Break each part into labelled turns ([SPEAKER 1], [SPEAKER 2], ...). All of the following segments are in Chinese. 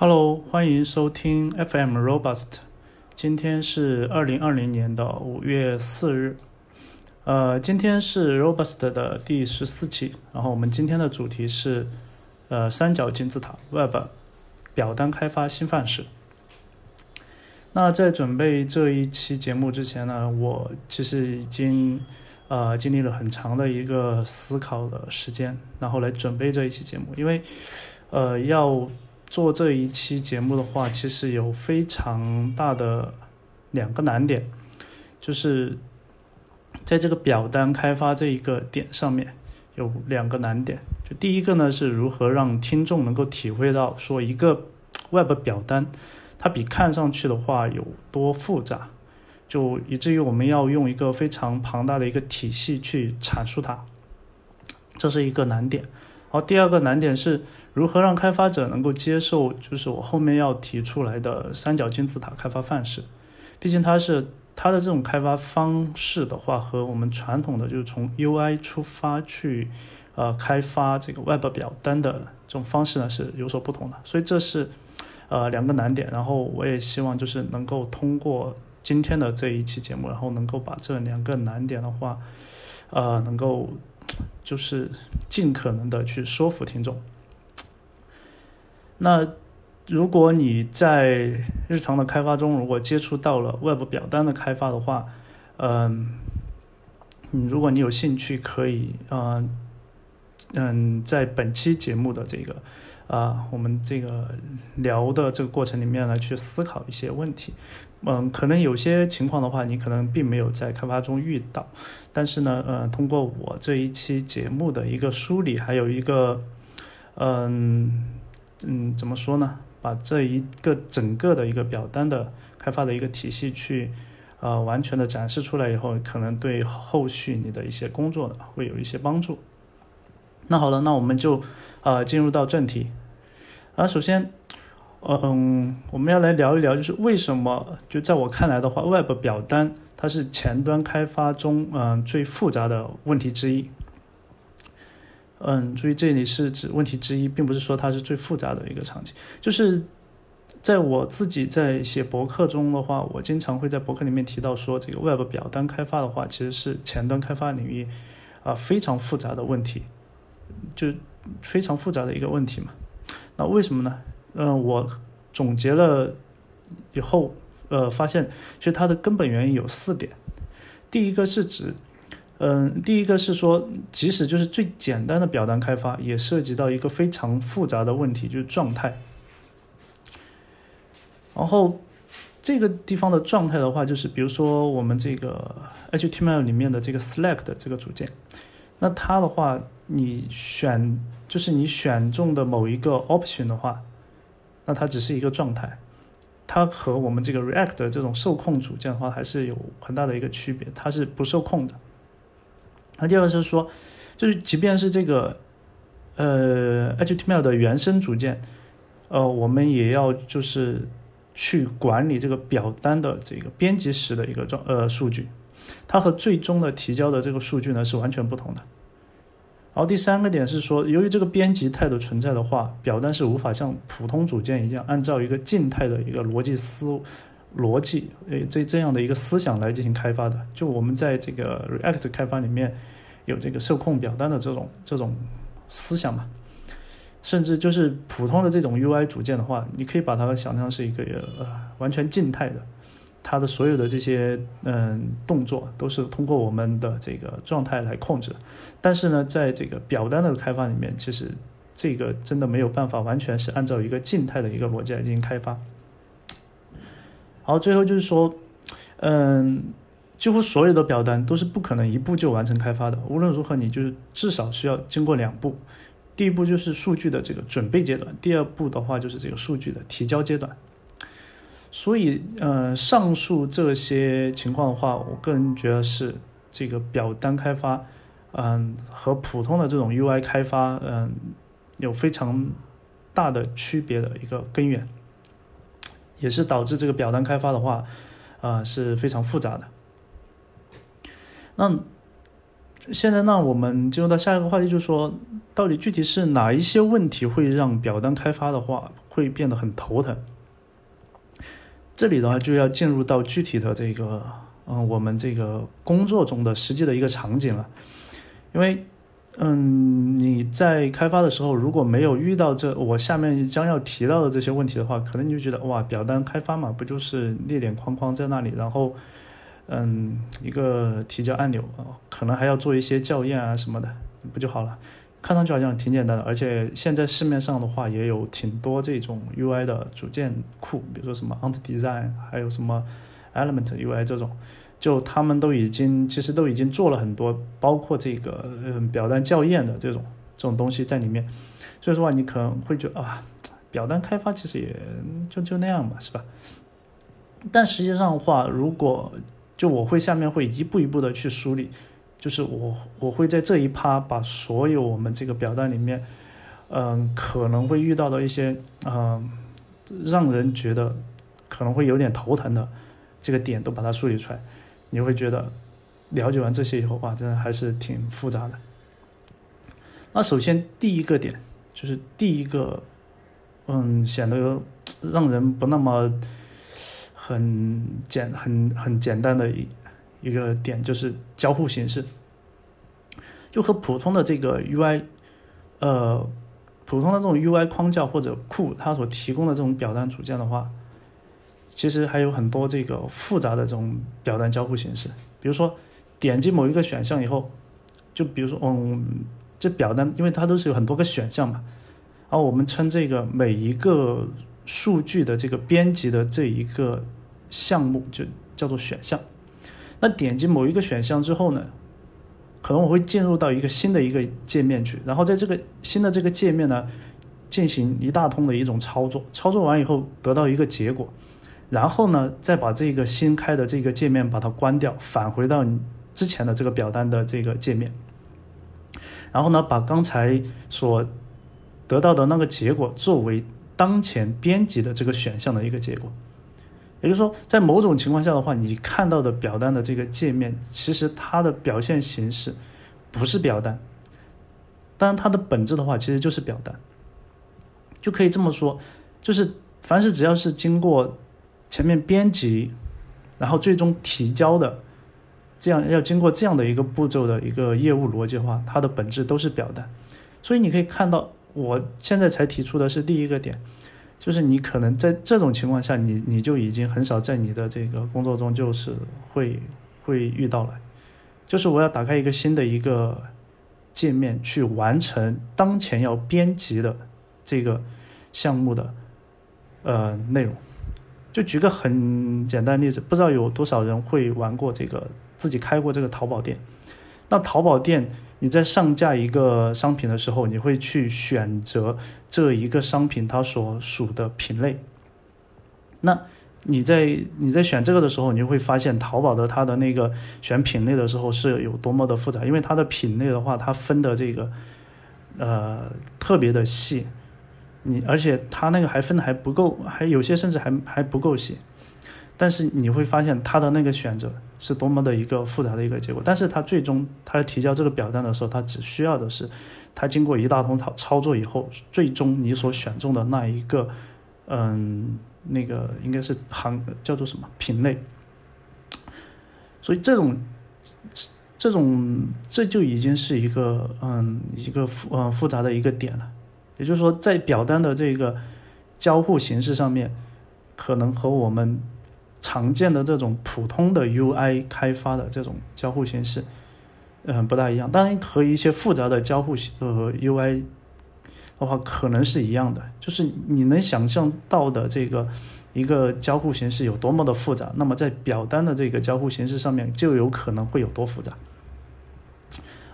[SPEAKER 1] Hello，欢迎收听 FM Robust。今天是二零二零年的五月四日，呃，今天是 Robust 的第十四期。然后我们今天的主题是呃三角金字塔 Web 表单开发新范式。那在准备这一期节目之前呢，我其实已经呃经历了很长的一个思考的时间，然后来准备这一期节目，因为呃要。做这一期节目的话，其实有非常大的两个难点，就是在这个表单开发这一个点上面有两个难点。就第一个呢，是如何让听众能够体会到说一个 Web 表单它比看上去的话有多复杂，就以至于我们要用一个非常庞大的一个体系去阐述它，这是一个难点。好，第二个难点是如何让开发者能够接受，就是我后面要提出来的三角金字塔开发范式。毕竟它是它的这种开发方式的话，和我们传统的就是从 UI 出发去呃开发这个 Web 表单的这种方式呢是有所不同的。所以这是呃两个难点。然后我也希望就是能够通过今天的这一期节目，然后能够把这两个难点的话，呃能够。就是尽可能的去说服听众。那如果你在日常的开发中，如果接触到了 Web 表单的开发的话，嗯，如果你有兴趣，可以，嗯嗯，在本期节目的这个。啊，我们这个聊的这个过程里面呢，去思考一些问题。嗯，可能有些情况的话，你可能并没有在开发中遇到，但是呢，呃，通过我这一期节目的一个梳理，还有一个，嗯嗯，怎么说呢？把这一个整个的一个表单的开发的一个体系去，呃，完全的展示出来以后，可能对后续你的一些工作呢，会有一些帮助。那好了，那我们就，呃，进入到正题。啊，首先，嗯，我们要来聊一聊，就是为什么，就在我看来的话，Web 表单它是前端开发中，嗯，最复杂的问题之一。嗯，注意这里是指问题之一，并不是说它是最复杂的一个场景。就是在我自己在写博客中的话，我经常会在博客里面提到说，这个 Web 表单开发的话，其实是前端开发领域啊非常复杂的问题，就非常复杂的一个问题嘛。那为什么呢？嗯，我总结了以后，呃，发现其实它的根本原因有四点。第一个是指，嗯，第一个是说，即使就是最简单的表单开发，也涉及到一个非常复杂的问题，就是状态。然后这个地方的状态的话，就是比如说我们这个 HTML 里面的这个 select 这个组件，那它的话，你选。就是你选中的某一个 option 的话，那它只是一个状态，它和我们这个 React 的这种受控组件的话还是有很大的一个区别，它是不受控的。那第二个是说，就是即便是这个呃 HTML 的原生组件，呃，我们也要就是去管理这个表单的这个编辑时的一个状呃数据，它和最终的提交的这个数据呢是完全不同的。然后第三个点是说，由于这个编辑态的存在的话，表单是无法像普通组件一样按照一个静态的一个逻辑思逻辑，诶，这这样的一个思想来进行开发的。就我们在这个 React 开发里面有这个受控表单的这种这种思想嘛，甚至就是普通的这种 UI 组件的话，你可以把它想象是一个呃完全静态的。它的所有的这些嗯动作都是通过我们的这个状态来控制，但是呢，在这个表单的开发里面，其实这个真的没有办法完全是按照一个静态的一个逻辑来进行开发。好，最后就是说，嗯，几乎所有的表单都是不可能一步就完成开发的，无论如何，你就是至少需要经过两步，第一步就是数据的这个准备阶段，第二步的话就是这个数据的提交阶段。所以，呃，上述这些情况的话，我个人觉得是这个表单开发，嗯，和普通的这种 UI 开发，嗯，有非常大的区别的一个根源，也是导致这个表单开发的话，啊，是非常复杂的。那现在呢，我们进入到下一个话题，就是说，到底具体是哪一些问题会让表单开发的话会变得很头疼？这里的话就要进入到具体的这个，嗯，我们这个工作中的实际的一个场景了。因为，嗯，你在开发的时候如果没有遇到这我下面将要提到的这些问题的话，可能你就觉得哇，表单开发嘛，不就是列点框框在那里，然后。嗯，一个提交按钮，可能还要做一些校验啊什么的，不就好了？看上去好像挺简单的，而且现在市面上的话也有挺多这种 UI 的组件库，比如说什么 Ant Design，还有什么 Element UI 这种，就他们都已经其实都已经做了很多，包括这个嗯表单校验的这种这种东西在里面。所以说话，你可能会觉得啊，表单开发其实也就就那样吧，是吧？但实际上的话，如果就我会下面会一步一步的去梳理，就是我我会在这一趴把所有我们这个表单里面，嗯，可能会遇到的一些嗯，让人觉得可能会有点头疼的这个点都把它梳理出来。你会觉得了解完这些以后，哇，真的还是挺复杂的。那首先第一个点就是第一个，嗯，显得让人不那么。很简很很简单的一一个点就是交互形式，就和普通的这个 UI，呃，普通的这种 UI 框架或者库，它所提供的这种表单组件的话，其实还有很多这个复杂的这种表单交互形式。比如说点击某一个选项以后，就比如说嗯，这表单因为它都是有很多个选项嘛，然后我们称这个每一个数据的这个编辑的这一个。项目就叫做选项，那点击某一个选项之后呢，可能我会进入到一个新的一个界面去，然后在这个新的这个界面呢，进行一大通的一种操作，操作完以后得到一个结果，然后呢，再把这个新开的这个界面把它关掉，返回到你之前的这个表单的这个界面，然后呢，把刚才所得到的那个结果作为当前编辑的这个选项的一个结果。也就是说，在某种情况下的话，你看到的表单的这个界面，其实它的表现形式不是表单，但它的本质的话，其实就是表单。就可以这么说，就是凡是只要是经过前面编辑，然后最终提交的，这样要经过这样的一个步骤的一个业务逻辑的话，它的本质都是表单。所以你可以看到，我现在才提出的是第一个点。就是你可能在这种情况下，你你就已经很少在你的这个工作中就是会会遇到了，就是我要打开一个新的一个界面去完成当前要编辑的这个项目的呃内容。就举个很简单的例子，不知道有多少人会玩过这个自己开过这个淘宝店，那淘宝店。你在上架一个商品的时候，你会去选择这一个商品它所属的品类。那你在你在选这个的时候，你就会发现淘宝的它的那个选品类的时候是有多么的复杂，因为它的品类的话，它分的这个呃特别的细，你而且它那个还分的还不够，还有些甚至还还不够细。但是你会发现它的那个选择是多么的一个复杂的一个结果，但是它最终它提交这个表单的时候，它只需要的是，它经过一大通操操作以后，最终你所选中的那一个，嗯，那个应该是行叫做什么品类，所以这种这种这就已经是一个嗯一个复嗯复杂的一个点了，也就是说在表单的这个交互形式上面，可能和我们。常见的这种普通的 UI 开发的这种交互形式，嗯，不大一样。当然和一些复杂的交互呃 UI 的话，可能是一样的。就是你能想象到的这个一个交互形式有多么的复杂，那么在表单的这个交互形式上面就有可能会有多复杂。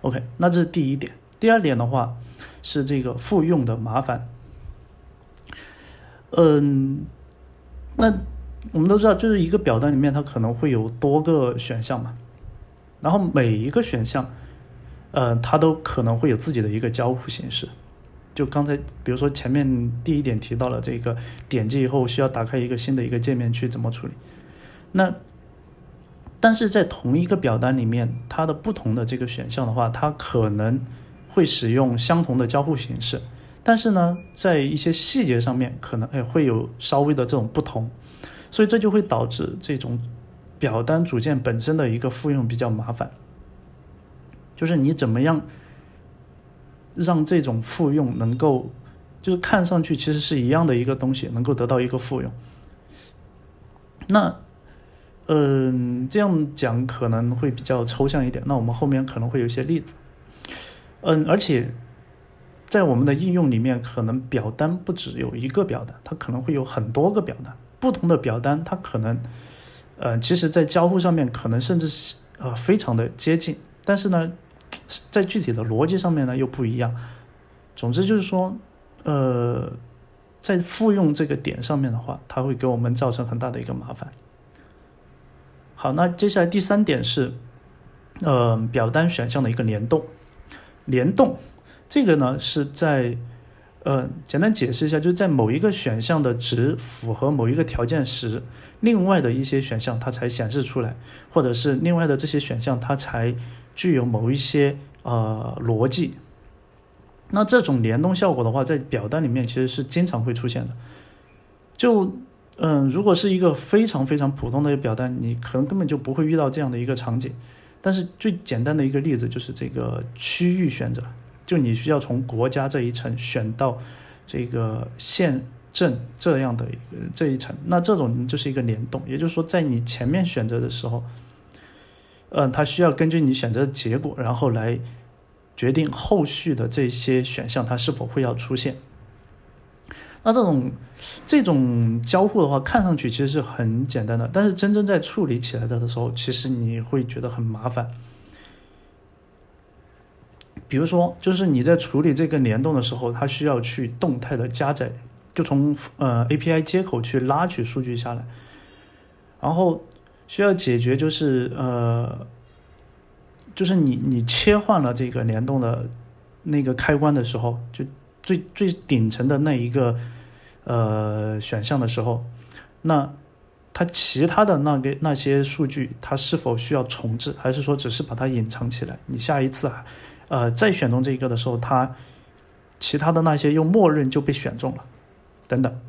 [SPEAKER 1] OK，那这是第一点。第二点的话是这个复用的麻烦。嗯，那。我们都知道，就是一个表单里面它可能会有多个选项嘛，然后每一个选项，呃，它都可能会有自己的一个交互形式。就刚才，比如说前面第一点提到了这个，点击以后需要打开一个新的一个界面去怎么处理。那但是在同一个表单里面，它的不同的这个选项的话，它可能会使用相同的交互形式，但是呢，在一些细节上面可能哎会有稍微的这种不同，所以这就会导致这种表单组件本身的一个复用比较麻烦。就是你怎么样让这种复用能够，就是看上去其实是一样的一个东西，能够得到一个复用。那，嗯，这样讲可能会比较抽象一点。那我们后面可能会有一些例子。嗯，而且在我们的应用里面，可能表单不只有一个表单，它可能会有很多个表单。不同的表单，它可能，呃，其实在交互上面可能甚至是呃非常的接近，但是呢。在具体的逻辑上面呢又不一样，总之就是说，呃，在复用这个点上面的话，它会给我们造成很大的一个麻烦。好，那接下来第三点是，呃，表单选项的一个联动。联动这个呢是在，呃，简单解释一下，就是在某一个选项的值符合某一个条件时，另外的一些选项它才显示出来，或者是另外的这些选项它才。具有某一些呃逻辑，那这种联动效果的话，在表单里面其实是经常会出现的。就嗯，如果是一个非常非常普通的一个表单，你可能根本就不会遇到这样的一个场景。但是最简单的一个例子就是这个区域选择，就你需要从国家这一层选到这个县镇这样的一个这一层，那这种就是一个联动，也就是说在你前面选择的时候。嗯，它需要根据你选择的结果，然后来决定后续的这些选项它是否会要出现。那这种这种交互的话，看上去其实是很简单的，但是真正在处理起来的的时候，其实你会觉得很麻烦。比如说，就是你在处理这个联动的时候，它需要去动态的加载，就从呃 API 接口去拉取数据下来，然后。需要解决就是呃，就是你你切换了这个联动的那个开关的时候，就最最顶层的那一个呃选项的时候，那它其他的那个那些数据，它是否需要重置，还是说只是把它隐藏起来？你下一次啊，呃再选中这一个的时候，它其他的那些又默认就被选中了，等等。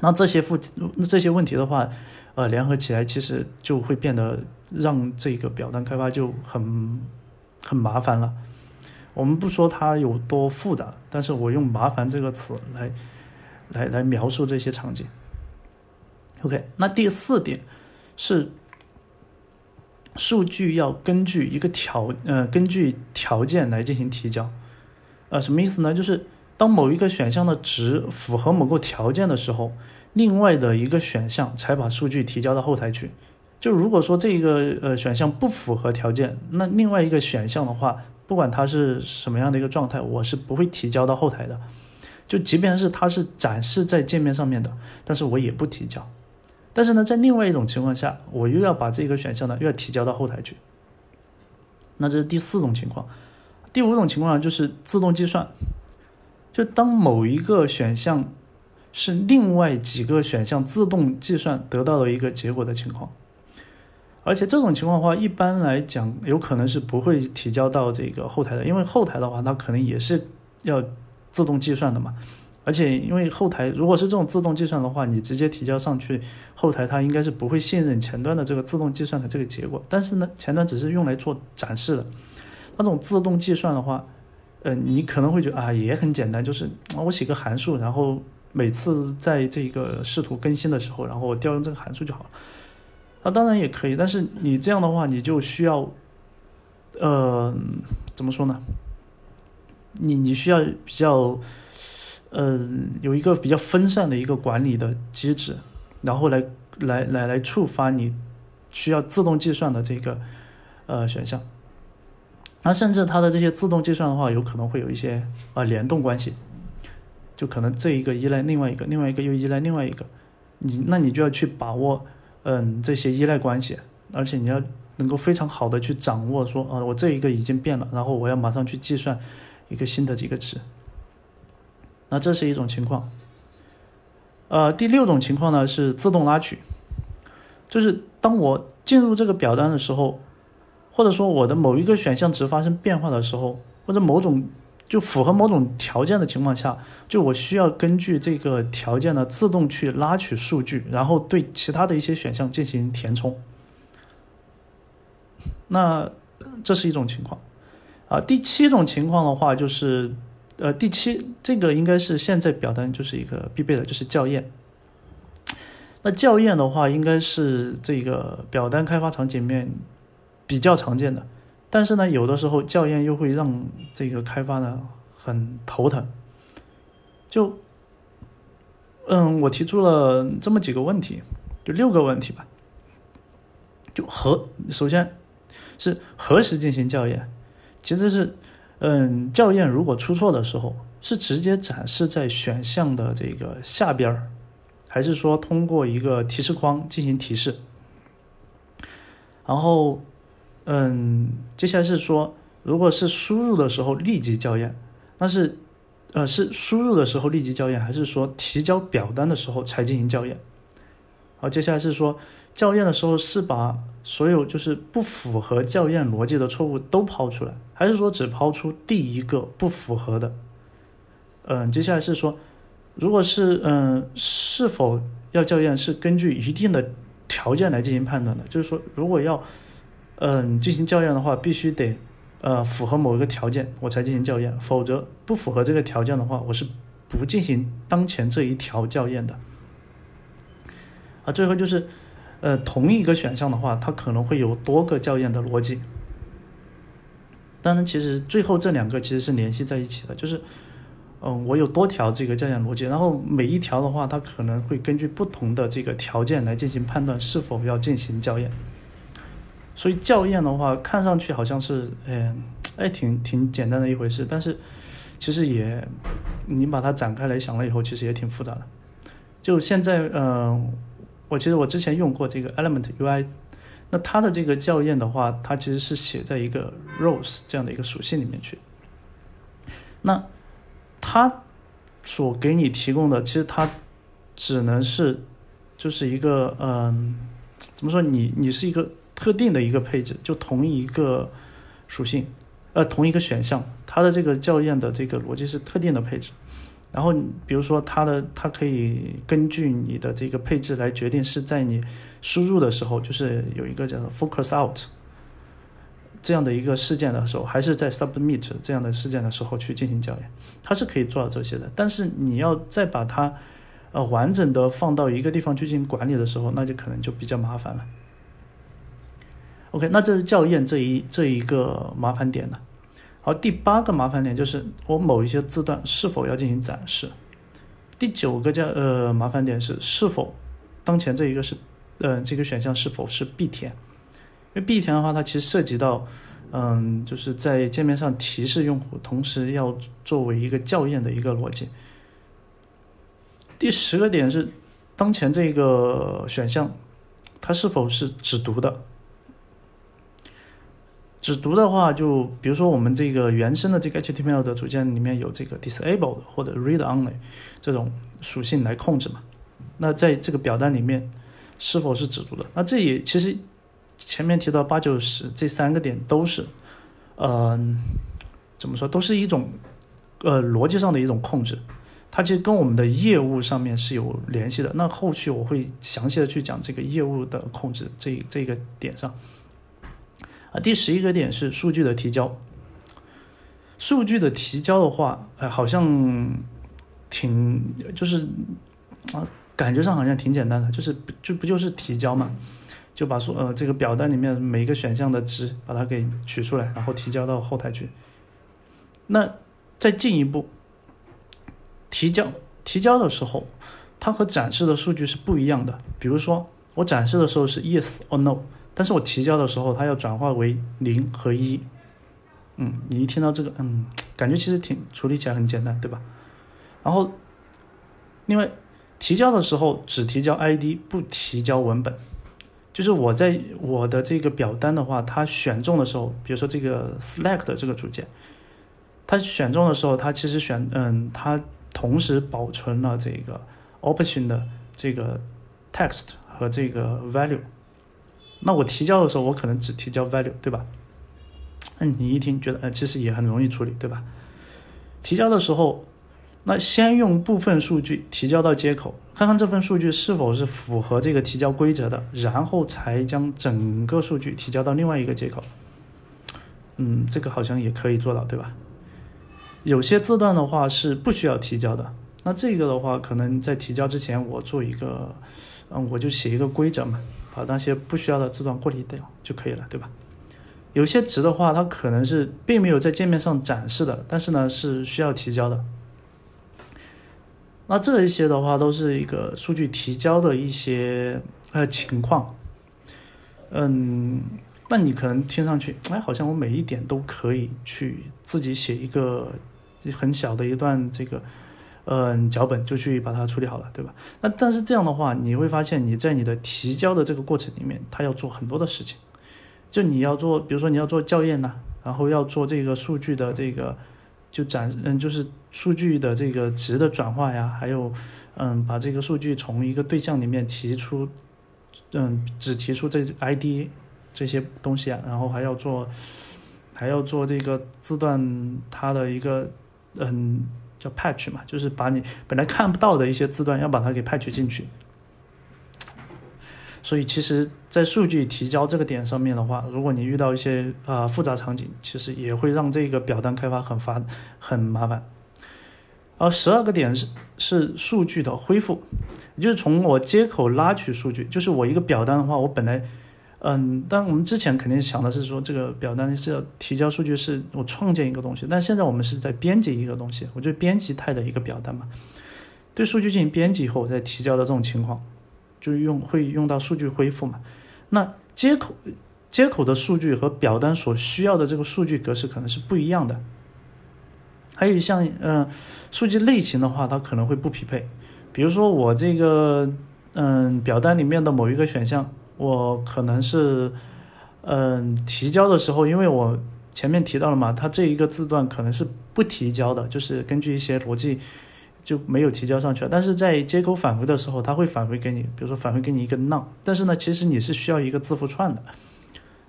[SPEAKER 1] 那这些复那这些问题的话。呃，联合起来其实就会变得让这个表单开发就很很麻烦了。我们不说它有多复杂，但是我用“麻烦”这个词来来来描述这些场景。OK，那第四点是数据要根据一个条呃根据条件来进行提交。呃，什么意思呢？就是当某一个选项的值符合某个条件的时候。另外的一个选项才把数据提交到后台去。就如果说这一个呃选项不符合条件，那另外一个选项的话，不管它是什么样的一个状态，我是不会提交到后台的。就即便是它是展示在界面上面的，但是我也不提交。但是呢，在另外一种情况下，我又要把这个选项呢又要提交到后台去。那这是第四种情况。第五种情况就是自动计算。就当某一个选项。是另外几个选项自动计算得到的一个结果的情况，而且这种情况的话，一般来讲有可能是不会提交到这个后台的，因为后台的话，它可能也是要自动计算的嘛。而且因为后台如果是这种自动计算的话，你直接提交上去，后台它应该是不会信任前端的这个自动计算的这个结果。但是呢，前端只是用来做展示的，那种自动计算的话，呃，你可能会觉得啊，也很简单，就是我写个函数，然后。每次在这个视图更新的时候，然后我调用这个函数就好了。那当然也可以，但是你这样的话，你就需要，呃，怎么说呢？你你需要比较，呃，有一个比较分散的一个管理的机制，然后来来来来触发你需要自动计算的这个呃选项。那甚至它的这些自动计算的话，有可能会有一些啊联动关系。就可能这一个依赖另外一个，另外一个又依赖另外一个，你那你就要去把握，嗯，这些依赖关系，而且你要能够非常好的去掌握，说啊，我这一个已经变了，然后我要马上去计算一个新的几个值。那这是一种情况。呃，第六种情况呢是自动拉取，就是当我进入这个表单的时候，或者说我的某一个选项值发生变化的时候，或者某种就符合某种条件的情况下，就我需要根据这个条件呢自动去拉取数据，然后对其他的一些选项进行填充。那这是一种情况，啊，第七种情况的话就是，呃，第七这个应该是现在表单就是一个必备的，就是校验。那校验的话，应该是这个表单开发场景面比较常见的，但是呢，有的时候校验又会让这个开发呢很头疼。就，嗯，我提出了这么几个问题，就六个问题吧。就何首先是何时进行校验？其实是，嗯，校验如果出错的时候，是直接展示在选项的这个下边。还是说通过一个提示框进行提示，然后，嗯，接下来是说，如果是输入的时候立即校验，那是，呃，是输入的时候立即校验，还是说提交表单的时候才进行校验？好，接下来是说，校验的时候是把所有就是不符合校验逻辑的错误都抛出来，还是说只抛出第一个不符合的？嗯，接下来是说。如果是嗯，是否要校验是根据一定的条件来进行判断的，就是说，如果要嗯进行校验的话，必须得呃符合某一个条件，我才进行校验，否则不符合这个条件的话，我是不进行当前这一条校验的。啊，最后就是呃同一个选项的话，它可能会有多个校验的逻辑。当然，其实最后这两个其实是联系在一起的，就是。嗯，我有多条这个校验逻辑，然后每一条的话，它可能会根据不同的这个条件来进行判断是否要进行校验。所以校验的话，看上去好像是，嗯，哎，挺挺简单的一回事，但是其实也，你把它展开来想了以后，其实也挺复杂的。就现在，嗯，我其实我之前用过这个 Element UI，那它的这个校验的话，它其实是写在一个 Rows 这样的一个属性里面去。那它所给你提供的，其实它只能是就是一个嗯，怎么说？你你是一个特定的一个配置，就同一个属性，呃，同一个选项，它的这个校验的这个逻辑是特定的配置。然后比如说它的它可以根据你的这个配置来决定是在你输入的时候，就是有一个叫 focus out。这样的一个事件的时候，还是在 submit 这样的事件的时候去进行校验，它是可以做到这些的。但是你要再把它，呃，完整的放到一个地方去进行管理的时候，那就可能就比较麻烦了。OK，那这是校验这一这一个麻烦点了。好，第八个麻烦点就是我某一些字段是否要进行展示。第九个叫呃麻烦点是是否当前这一个是，呃，这个选项是否是必填。因为必填的话，它其实涉及到，嗯，就是在界面上提示用户，同时要作为一个校验的一个逻辑。第十个点是，当前这个选项，它是否是只读的？只读的话，就比如说我们这个原生的这个 HTML 的组件里面有这个 disabled 或者 read only 这种属性来控制嘛？那在这个表单里面，是否是只读的？那这也其实。前面提到八九十这三个点都是，呃，怎么说，都是一种，呃，逻辑上的一种控制，它其实跟我们的业务上面是有联系的。那后续我会详细的去讲这个业务的控制这这个点上。啊，第十一个点是数据的提交。数据的提交的话，哎，好像挺就是啊，感觉上好像挺简单的，就是就不就是提交嘛。就把说呃这个表单里面每一个选项的值把它给取出来，然后提交到后台去。那再进一步，提交提交的时候，它和展示的数据是不一样的。比如说我展示的时候是 yes or no，但是我提交的时候它要转化为零和一。嗯，你一听到这个，嗯，感觉其实挺处理起来很简单，对吧？然后，另外提交的时候只提交 ID，不提交文本。就是我在我的这个表单的话，它选中的时候，比如说这个 select 这个组件，它选中的时候，它其实选嗯，它同时保存了这个 option 的这个 text 和这个 value，那我提交的时候，我可能只提交 value，对吧？那你一听觉得，呃，其实也很容易处理，对吧？提交的时候，那先用部分数据提交到接口，看看这份数据是否是符合这个提交规则的，然后才将整个数据提交到另外一个接口。嗯，这个好像也可以做到，对吧？有些字段的话是不需要提交的，那这个的话，可能在提交之前，我做一个，嗯，我就写一个规则嘛，把那些不需要的字段过滤掉就可以了，对吧？有些值的话，它可能是并没有在界面上展示的，但是呢是需要提交的。那这一些的话，都是一个数据提交的一些呃情况。嗯，那你可能听上去，哎，好像我每一点都可以去自己写一个很小的一段这个嗯脚本，就去把它处理好了，对吧？那但是这样的话，你会发现你在你的提交的这个过程里面，它要做很多的事情。就你要做，比如说你要做校验呐，然后要做这个数据的这个就展，嗯，就是数据的这个值的转化呀，还有，嗯，把这个数据从一个对象里面提出，嗯，只提出这 ID 这些东西啊，然后还要做，还要做这个字段它的一个，嗯，叫 patch 嘛，就是把你本来看不到的一些字段要把它给 patch 进去。所以其实，在数据提交这个点上面的话，如果你遇到一些啊复杂场景，其实也会让这个表单开发很发很麻烦。而十二个点是是数据的恢复，就是从我接口拉取数据。就是我一个表单的话，我本来，嗯，但我们之前肯定想的是说，这个表单是要提交数据，是我创建一个东西。但现在我们是在编辑一个东西，我就编辑态的一个表单嘛，对数据进行编辑以后我再提交的这种情况。就用会用到数据恢复嘛？那接口接口的数据和表单所需要的这个数据格式可能是不一样的。还有像嗯，数据类型的话，它可能会不匹配。比如说我这个嗯表单里面的某一个选项，我可能是嗯提交的时候，因为我前面提到了嘛，它这一个字段可能是不提交的，就是根据一些逻辑。就没有提交上去了，但是在接口返回的时候，它会返回给你，比如说返回给你一个 none，但是呢，其实你是需要一个字符串的，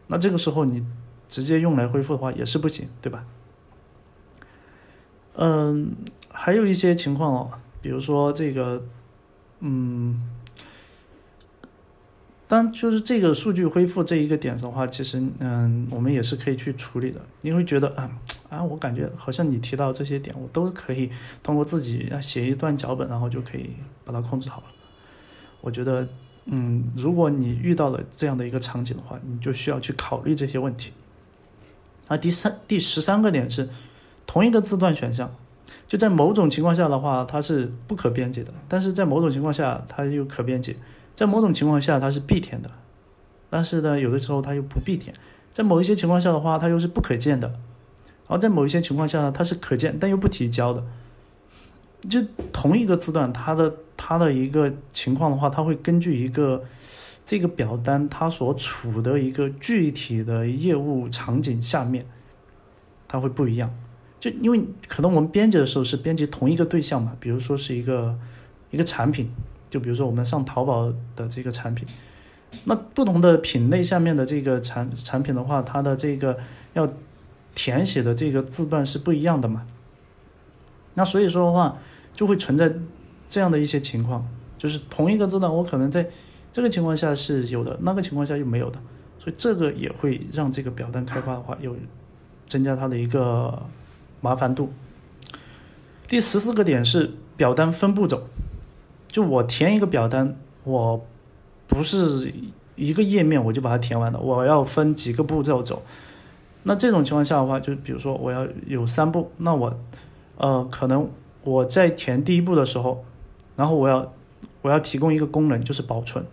[SPEAKER 1] 那这个时候你直接用来恢复的话也是不行，对吧？嗯，还有一些情况哦，比如说这个，嗯。但就是这个数据恢复这一个点的话，其实嗯，我们也是可以去处理的。你会觉得啊啊，我感觉好像你提到这些点，我都可以通过自己写一段脚本，然后就可以把它控制好了。我觉得嗯，如果你遇到了这样的一个场景的话，你就需要去考虑这些问题。啊，第三第十三个点是同一个字段选项，就在某种情况下的话，它是不可编辑的，但是在某种情况下它又可编辑。在某种情况下它是必填的，但是呢，有的时候它又不必填。在某一些情况下的话，它又是不可见的。然后在某一些情况下呢，它是可见但又不提交的。就同一个字段，它的它的一个情况的话，它会根据一个这个表单它所处的一个具体的业务场景下面，它会不一样。就因为可能我们编辑的时候是编辑同一个对象嘛，比如说是一个一个产品。就比如说我们上淘宝的这个产品，那不同的品类下面的这个产产品的话，它的这个要填写的这个字段是不一样的嘛？那所以说的话，就会存在这样的一些情况，就是同一个字段，我可能在这个情况下是有的，那个情况下又没有的，所以这个也会让这个表单开发的话有增加它的一个麻烦度。第十四个点是表单分步走。就我填一个表单，我不是一个页面我就把它填完了，我要分几个步骤走。那这种情况下的话，就比如说我要有三步，那我，呃，可能我在填第一步的时候，然后我要我要提供一个功能，就是保存，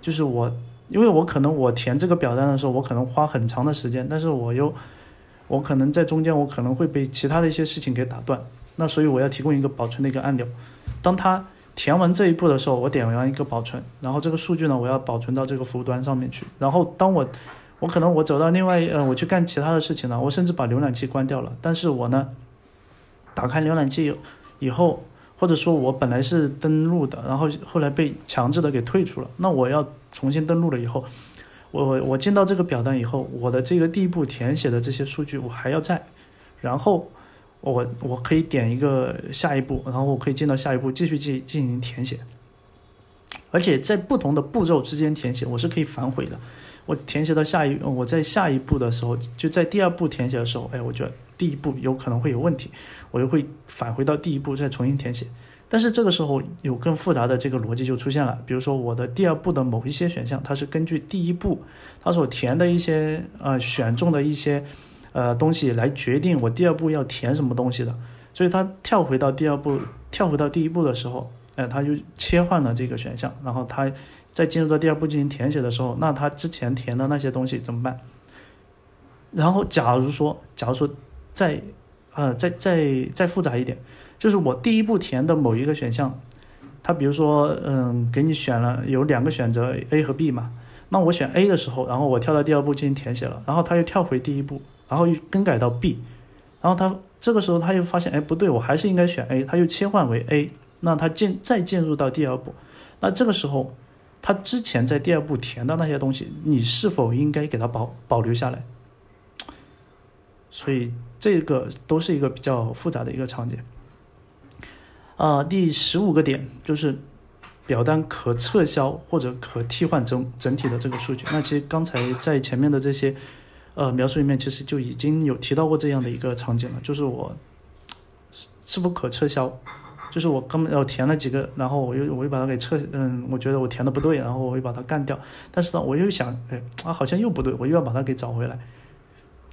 [SPEAKER 1] 就是我因为我可能我填这个表单的时候，我可能花很长的时间，但是我又我可能在中间我可能会被其他的一些事情给打断，那所以我要提供一个保存的一个按钮，当它。填完这一步的时候，我点完一个保存，然后这个数据呢，我要保存到这个服务端上面去。然后当我，我可能我走到另外，呃，我去干其他的事情了，我甚至把浏览器关掉了。但是我呢，打开浏览器以后，或者说我本来是登录的，然后后来被强制的给退出了。那我要重新登录了以后，我我进到这个表单以后，我的这个第一步填写的这些数据我还要在，然后我我可以点一个下一步，然后我可以进到下一步继续进进行填写，而且在不同的步骤之间填写，我是可以反悔的。我填写到下一，我在下一步的时候，就在第二步填写的时候，哎，我觉得第一步有可能会有问题，我又会返回到第一步再重新填写。但是这个时候有更复杂的这个逻辑就出现了，比如说我的第二步的某一些选项，它是根据第一步它所填的一些呃选中的一些呃东西来决定我第二步要填什么东西的，所以它跳回到第二步，跳回到第一步的时候，哎，它就切换了这个选项，然后它在进入到第二步进行填写的时候，那它之前填的那些东西怎么办？然后假如说，假如说再呃再再再复杂一点。就是我第一步填的某一个选项，它比如说，嗯，给你选了有两个选择 A 和 B 嘛，那我选 A 的时候，然后我跳到第二步进行填写了，然后它又跳回第一步，然后又更改到 B，然后它这个时候它又发现，哎，不对，我还是应该选 A，它又切换为 A，那它进再进入到第二步，那这个时候，它之前在第二步填的那些东西，你是否应该给它保保留下来？所以这个都是一个比较复杂的一个场景。啊，第十五个点就是表单可撤销或者可替换整整体的这个数据。那其实刚才在前面的这些呃描述里面，其实就已经有提到过这样的一个场景了，就是我是否可撤销，就是我根本要填了几个，然后我又我又把它给撤，嗯，我觉得我填的不对，然后我又把它干掉。但是呢，我又想，哎，啊，好像又不对，我又要把它给找回来，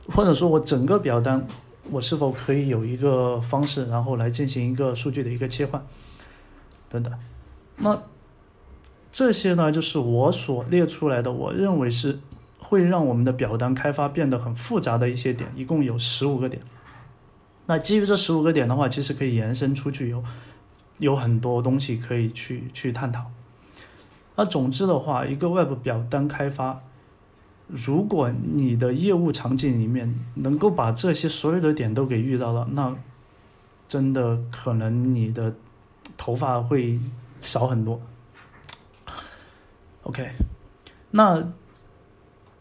[SPEAKER 1] 或者说我整个表单。我是否可以有一个方式，然后来进行一个数据的一个切换，等等。那这些呢，就是我所列出来的，我认为是会让我们的表单开发变得很复杂的一些点，一共有十五个点。那基于这十五个点的话，其实可以延伸出去，有有很多东西可以去去探讨。那总之的话，一个 Web 表单开发。如果你的业务场景里面能够把这些所有的点都给遇到了，那真的可能你的头发会少很多。OK，那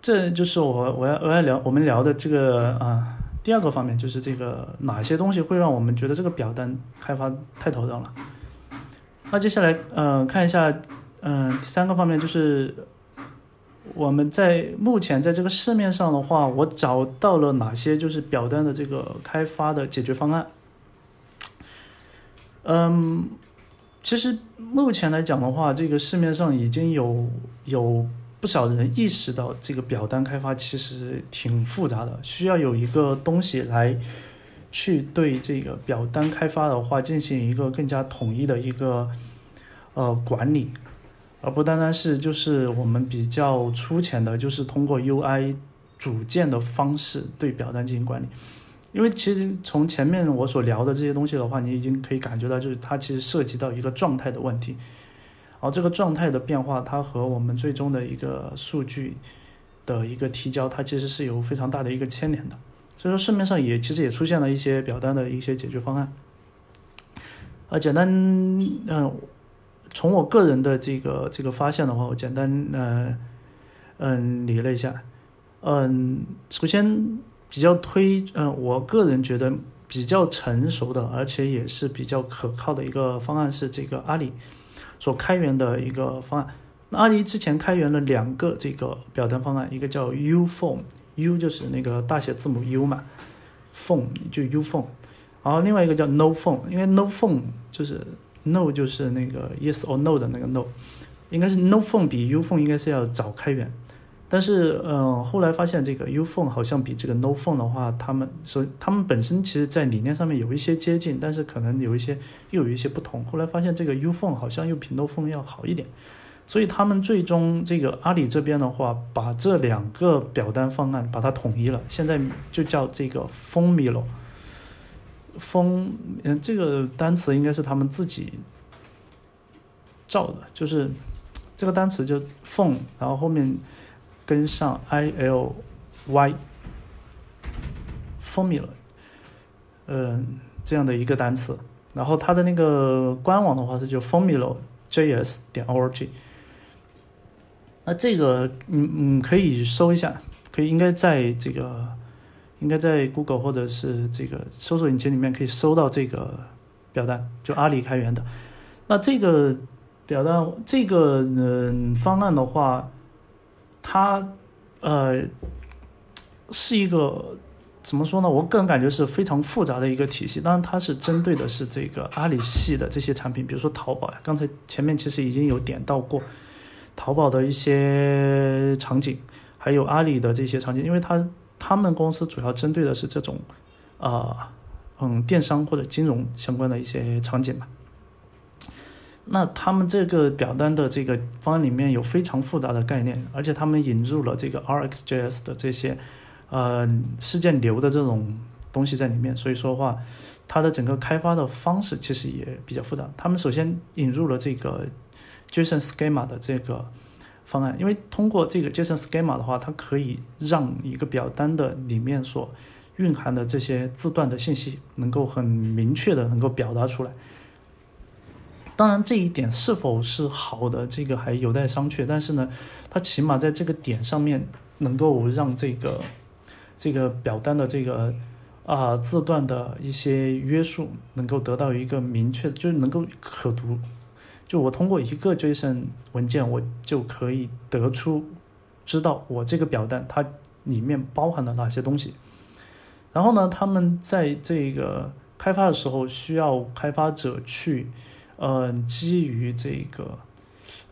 [SPEAKER 1] 这就是我我要我要聊我们聊的这个啊第二个方面，就是这个哪些东西会让我们觉得这个表单开发太头疼了。那接下来嗯看一下嗯第三个方面就是。我们在目前在这个市面上的话，我找到了哪些就是表单的这个开发的解决方案？嗯，其实目前来讲的话，这个市面上已经有有不少人意识到，这个表单开发其实挺复杂的，需要有一个东西来去对这个表单开发的话进行一个更加统一的一个呃管理。而不单单是就是我们比较粗浅的，就是通过 UI 组件的方式对表单进行管理，因为其实从前面我所聊的这些东西的话，你已经可以感觉到，就是它其实涉及到一个状态的问题，然后这个状态的变化，它和我们最终的一个数据的一个提交，它其实是有非常大的一个牵连的。所以说市面上也其实也出现了一些表单的一些解决方案，呃，简单嗯。从我个人的这个这个发现的话，我简单呃嗯理了一下，嗯，首先比较推嗯，我个人觉得比较成熟的，而且也是比较可靠的一个方案是这个阿里所开源的一个方案。那阿里之前开源了两个这个表单方案，一个叫 U-Phone，U 就是那个大写字母 U 嘛 Phone 就 U-Phone，然后另外一个叫 No-Phone，因为 No-Phone 就是。No 就是那个 Yes or No 的那个 No，应该是 No Phone 比 U Phone 应该是要早开源，但是嗯，后来发现这个 U Phone 好像比这个 No Phone 的话，他们说他们本身其实在理念上面有一些接近，但是可能有一些又有一些不同。后来发现这个 U Phone 好像又比 No Phone 要好一点，所以他们最终这个阿里这边的话，把这两个表单方案把它统一了，现在就叫这个 Phone Milo。风，嗯，这个单词应该是他们自己造的，就是这个单词就 phone，然后后面跟上 i l y，formula，嗯，这样的一个单词，然后它的那个官网的话是就 formula js 点 org，那这个嗯嗯可以搜一下，可以应该在这个应该在 Google 或者是这个搜索引擎里面可以搜到这个表单，就阿里开源的。那这个表单这个嗯方案的话，它呃是一个。怎么说呢？我个人感觉是非常复杂的一个体系。当然，它是针对的是这个阿里系的这些产品，比如说淘宝呀。刚才前面其实已经有点到过淘宝的一些场景，还有阿里的这些场景，因为它他们公司主要针对的是这种啊嗯电商或者金融相关的一些场景嘛。那他们这个表单的这个方案里面有非常复杂的概念，而且他们引入了这个 RxJS 的这些。呃，事件流的这种东西在里面，所以说话，它的整个开发的方式其实也比较复杂。他们首先引入了这个 JSON Schema 的这个方案，因为通过这个 JSON Schema 的话，它可以让一个表单的里面所蕴含的这些字段的信息能够很明确的能够表达出来。当然，这一点是否是好的，这个还有待商榷。但是呢，它起码在这个点上面能够让这个。这个表单的这个啊字段的一些约束能够得到一个明确，就是能够可读。就我通过一个 JSON 文件，我就可以得出知道我这个表单它里面包含了哪些东西。然后呢，他们在这个开发的时候，需要开发者去，嗯，基于这个，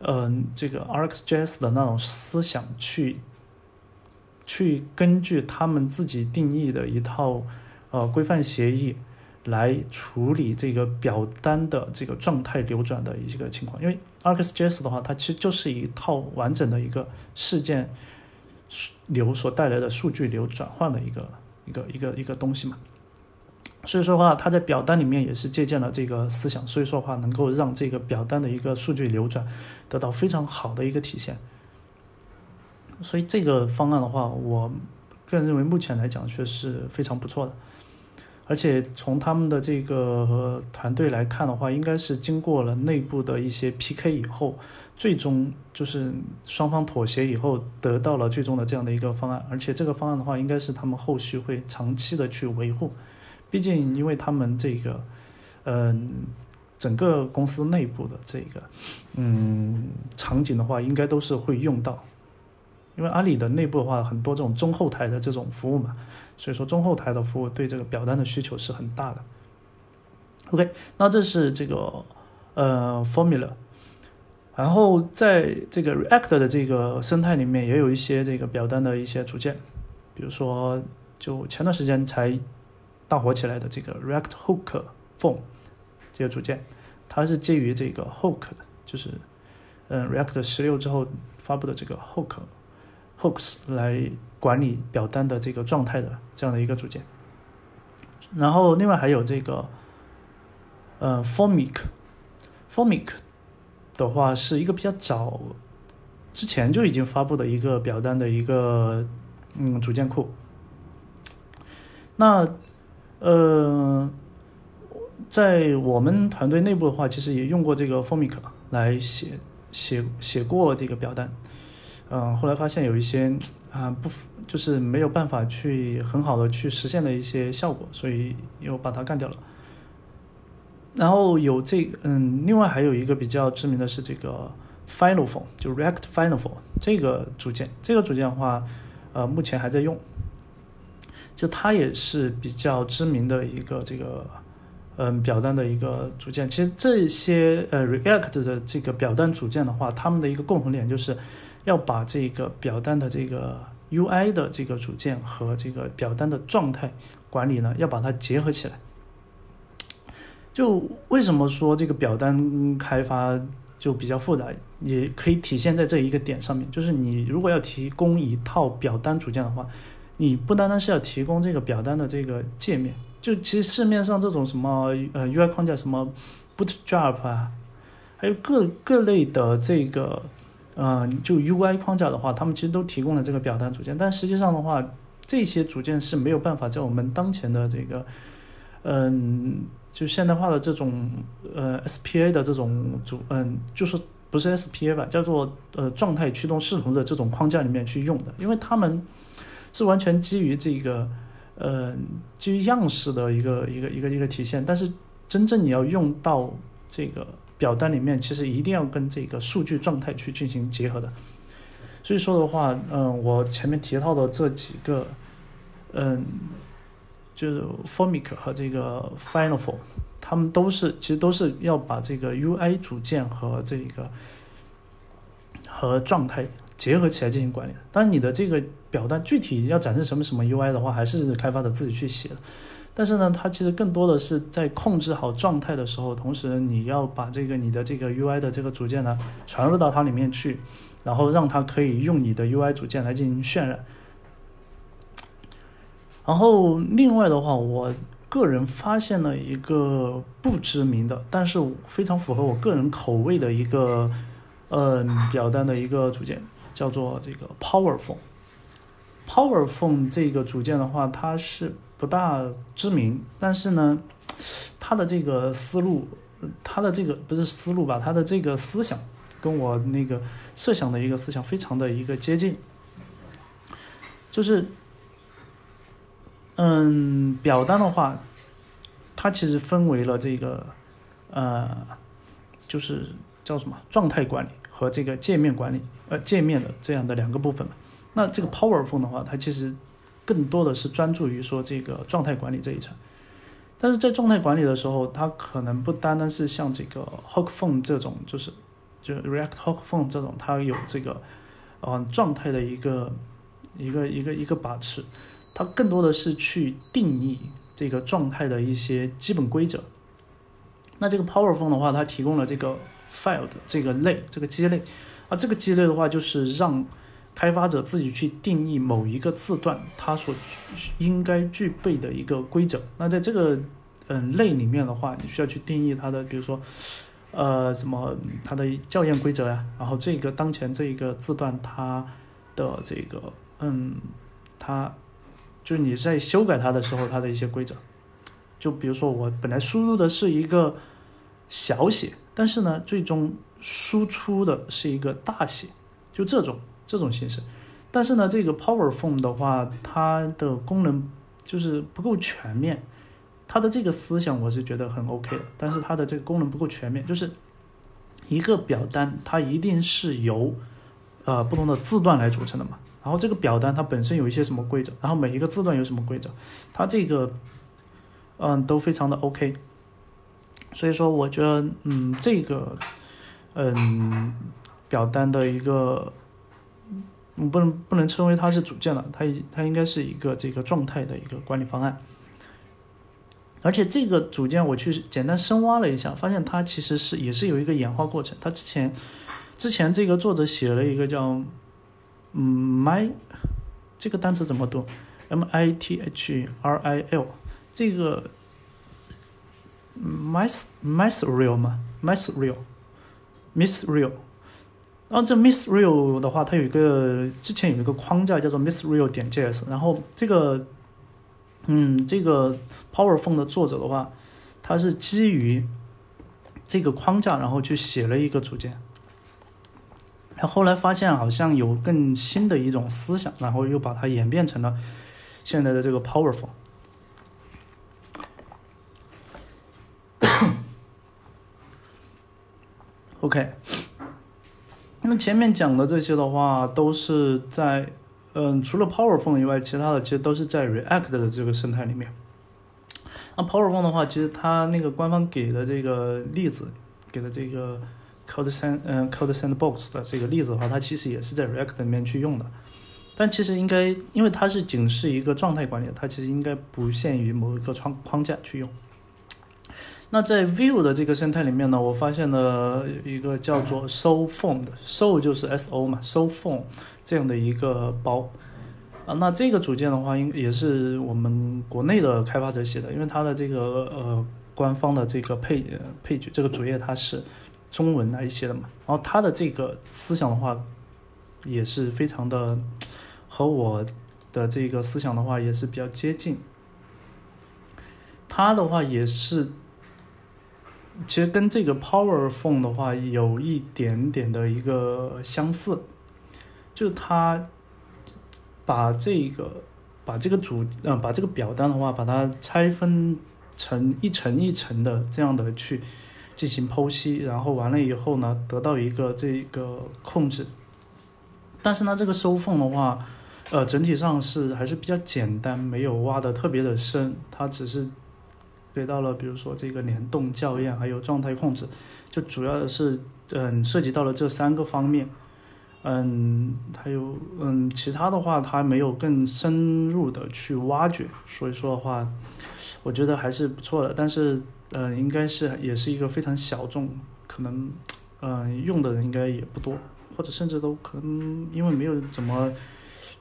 [SPEAKER 1] 嗯，这个 RxJS 的那种思想去。去根据他们自己定义的一套呃规范协议来处理这个表单的这个状态流转的一个情况，因为 RxJS 的话，它其实就是一套完整的一个事件流所带来的数据流转换的一个一个一个一个东西嘛。所以说的话，它在表单里面也是借鉴了这个思想，所以说的话能够让这个表单的一个数据流转得到非常好的一个体现。所以这个方案的话，我个人认为目前来讲确实是非常不错的，而且从他们的这个团队来看的话，应该是经过了内部的一些 PK 以后，最终就是双方妥协以后得到了最终的这样的一个方案，而且这个方案的话，应该是他们后续会长期的去维护，毕竟因为他们这个，嗯，整个公司内部的这个，嗯，场景的话，应该都是会用到。因为阿里的内部的话，很多这种中后台的这种服务嘛，所以说中后台的服务对这个表单的需求是很大的。OK，那这是这个呃 Formula，然后在这个 React 的这个生态里面，也有一些这个表单的一些组件，比如说就前段时间才大火起来的这个 React Hook Form 这个组件，它是基于这个 Hook 的，就是嗯 React 十六之后发布的这个 Hook。Hooks 来管理表单的这个状态的这样的一个组件，然后另外还有这个呃 Formic，Formic 的话是一个比较早之前就已经发布的一个表单的一个嗯组件库。那呃在我们团队内部的话，其实也用过这个 Formic 来写写写过这个表单。嗯，后来发现有一些啊不，就是没有办法去很好的去实现的一些效果，所以又把它干掉了。然后有这嗯，另外还有一个比较知名的是这个 Final Form，就 React Final Form 这个组件，这个组件的话，呃，目前还在用。就它也是比较知名的一个这个嗯表单的一个组件。其实这些呃 React 的这个表单组件的话，它们的一个共同点就是。要把这个表单的这个 UI 的这个组件和这个表单的状态管理呢，要把它结合起来。就为什么说这个表单开发就比较复杂，也可以体现在这一个点上面，就是你如果要提供一套表单组件的话，你不单单是要提供这个表单的这个界面，就其实市面上这种什么呃 UI 框架，什么 Bootstrap 啊，还有各各类的这个。嗯，就 UI 框架的话，他们其实都提供了这个表单组件，但实际上的话，这些组件是没有办法在我们当前的这个，嗯，就现代化的这种呃 SPA 的这种组，嗯，就是不是 SPA 吧，叫做呃状态驱动视图的这种框架里面去用的，因为他们是完全基于这个呃基于样式的一个一个一个一个体现，但是真正你要用到这个表单里面，其实一定要跟这个数据状态去进行结合的。所以说的话，嗯，我前面提到的这几个，嗯，就是 Formic 和这个 Final Form。他们都是，其实都是要把这个 UI 组件和这个和状态结合起来进行管理。当然，你的这个表单具体要展示什么什么 UI 的话，还是开发者自己去写的。但是呢，它其实更多的是在控制好状态的时候，同时你要把这个你的这个 UI 的这个组件呢传入到它里面去，然后让它可以用你的 UI 组件来进行渲染。然后另外的话，我。个人发现了一个不知名的，但是非常符合我个人口味的一个，呃，表单的一个组件，叫做这个 Power Phone。Power Phone 这个组件的话，它是不大知名，但是呢，它的这个思路，它的这个不是思路吧，它的这个思想跟我那个设想的一个思想非常的一个接近，就是。嗯，表单的话，它其实分为了这个，呃，就是叫什么状态管理和这个界面管理，呃，界面的这样的两个部分嘛。那这个 Power Phone 的话，它其实更多的是专注于说这个状态管理这一层。但是在状态管理的时候，它可能不单单是像这个 Hook Phone 这种，就是就 React Hook Phone 这种，它有这个，嗯，状态的一个一个一个一个把持。它更多的是去定义这个状态的一些基本规则。那这个 Power Phone 的话，它提供了这个 file 的这个类，这个基类。啊，这个基类的话，就是让开发者自己去定义某一个字段它所应该具备的一个规则。那在这个嗯类里面的话，你需要去定义它的，比如说呃什么它的校验规则呀，然后这个当前这一个字段它的这个嗯它。就是你在修改它的时候，它的一些规则，就比如说我本来输入的是一个小写，但是呢，最终输出的是一个大写，就这种这种形式。但是呢，这个 Power Form 的话，它的功能就是不够全面。它的这个思想我是觉得很 OK 的，但是它的这个功能不够全面。就是一个表单，它一定是由呃不同的字段来组成的嘛。然后这个表单它本身有一些什么规则，然后每一个字段有什么规则，它这个嗯都非常的 OK，所以说我觉得嗯这个嗯表单的一个不能不能称为它是组件了，它它应该是一个这个状态的一个管理方案，而且这个组件我去简单深挖了一下，发现它其实是也是有一个演化过程，它之前之前这个作者写了一个叫。嗯，my 这个单词怎么读？M I T H R I L 这个 m i s m i s real 嘛，mis real，mis real。然后这 mis real 的话，它有一个之前有一个框架叫做 mis real 点 js。然后这个嗯，这个 Power Phone 的作者的话，他是基于这个框架，然后去写了一个组件。他后来发现好像有更新的一种思想，然后又把它演变成了现在的这个 Powerful。OK，那前面讲的这些的话，都是在嗯，除了 Powerful 以外，其他的其实都是在 React 的这个生态里面。那 Powerful 的话，其实它那个官方给的这个例子，给的这个。Code Sand 嗯，Code Sandbox 的这个例子的话，它其实也是在 React 里面去用的，但其实应该，因为它是仅是一个状态管理，它其实应该不限于某一个窗框架去用。那在 Vue 的这个生态里面呢，我发现了一个叫做 SoPhone 的 s o 就是 S O 嘛，SoPhone 这样的一个包啊。那这个组件的话，应也是我们国内的开发者写的，因为它的这个呃官方的这个配配置这个主页它是。中文来写的嘛，然后他的这个思想的话，也是非常的和我的这个思想的话也是比较接近。他的话也是，其实跟这个 Power Phone 的话有一点点的一个相似，就是它把这个把这个主呃把这个表单的话，把它拆分成一层一层的这样的去进行剖析，然后完了以后呢，得到一个这个控制。但是呢，这个收缝的话，呃，整体上是还是比较简单，没有挖的特别的深，它只是。给到了，比如说这个联动校验，还有状态控制，就主要的是，嗯，涉及到了这三个方面，嗯，还有，嗯，其他的话，它没有更深入的去挖掘，所以说的话，我觉得还是不错的，但是，呃，应该是也是一个非常小众，可能，嗯，用的人应该也不多，或者甚至都可能因为没有怎么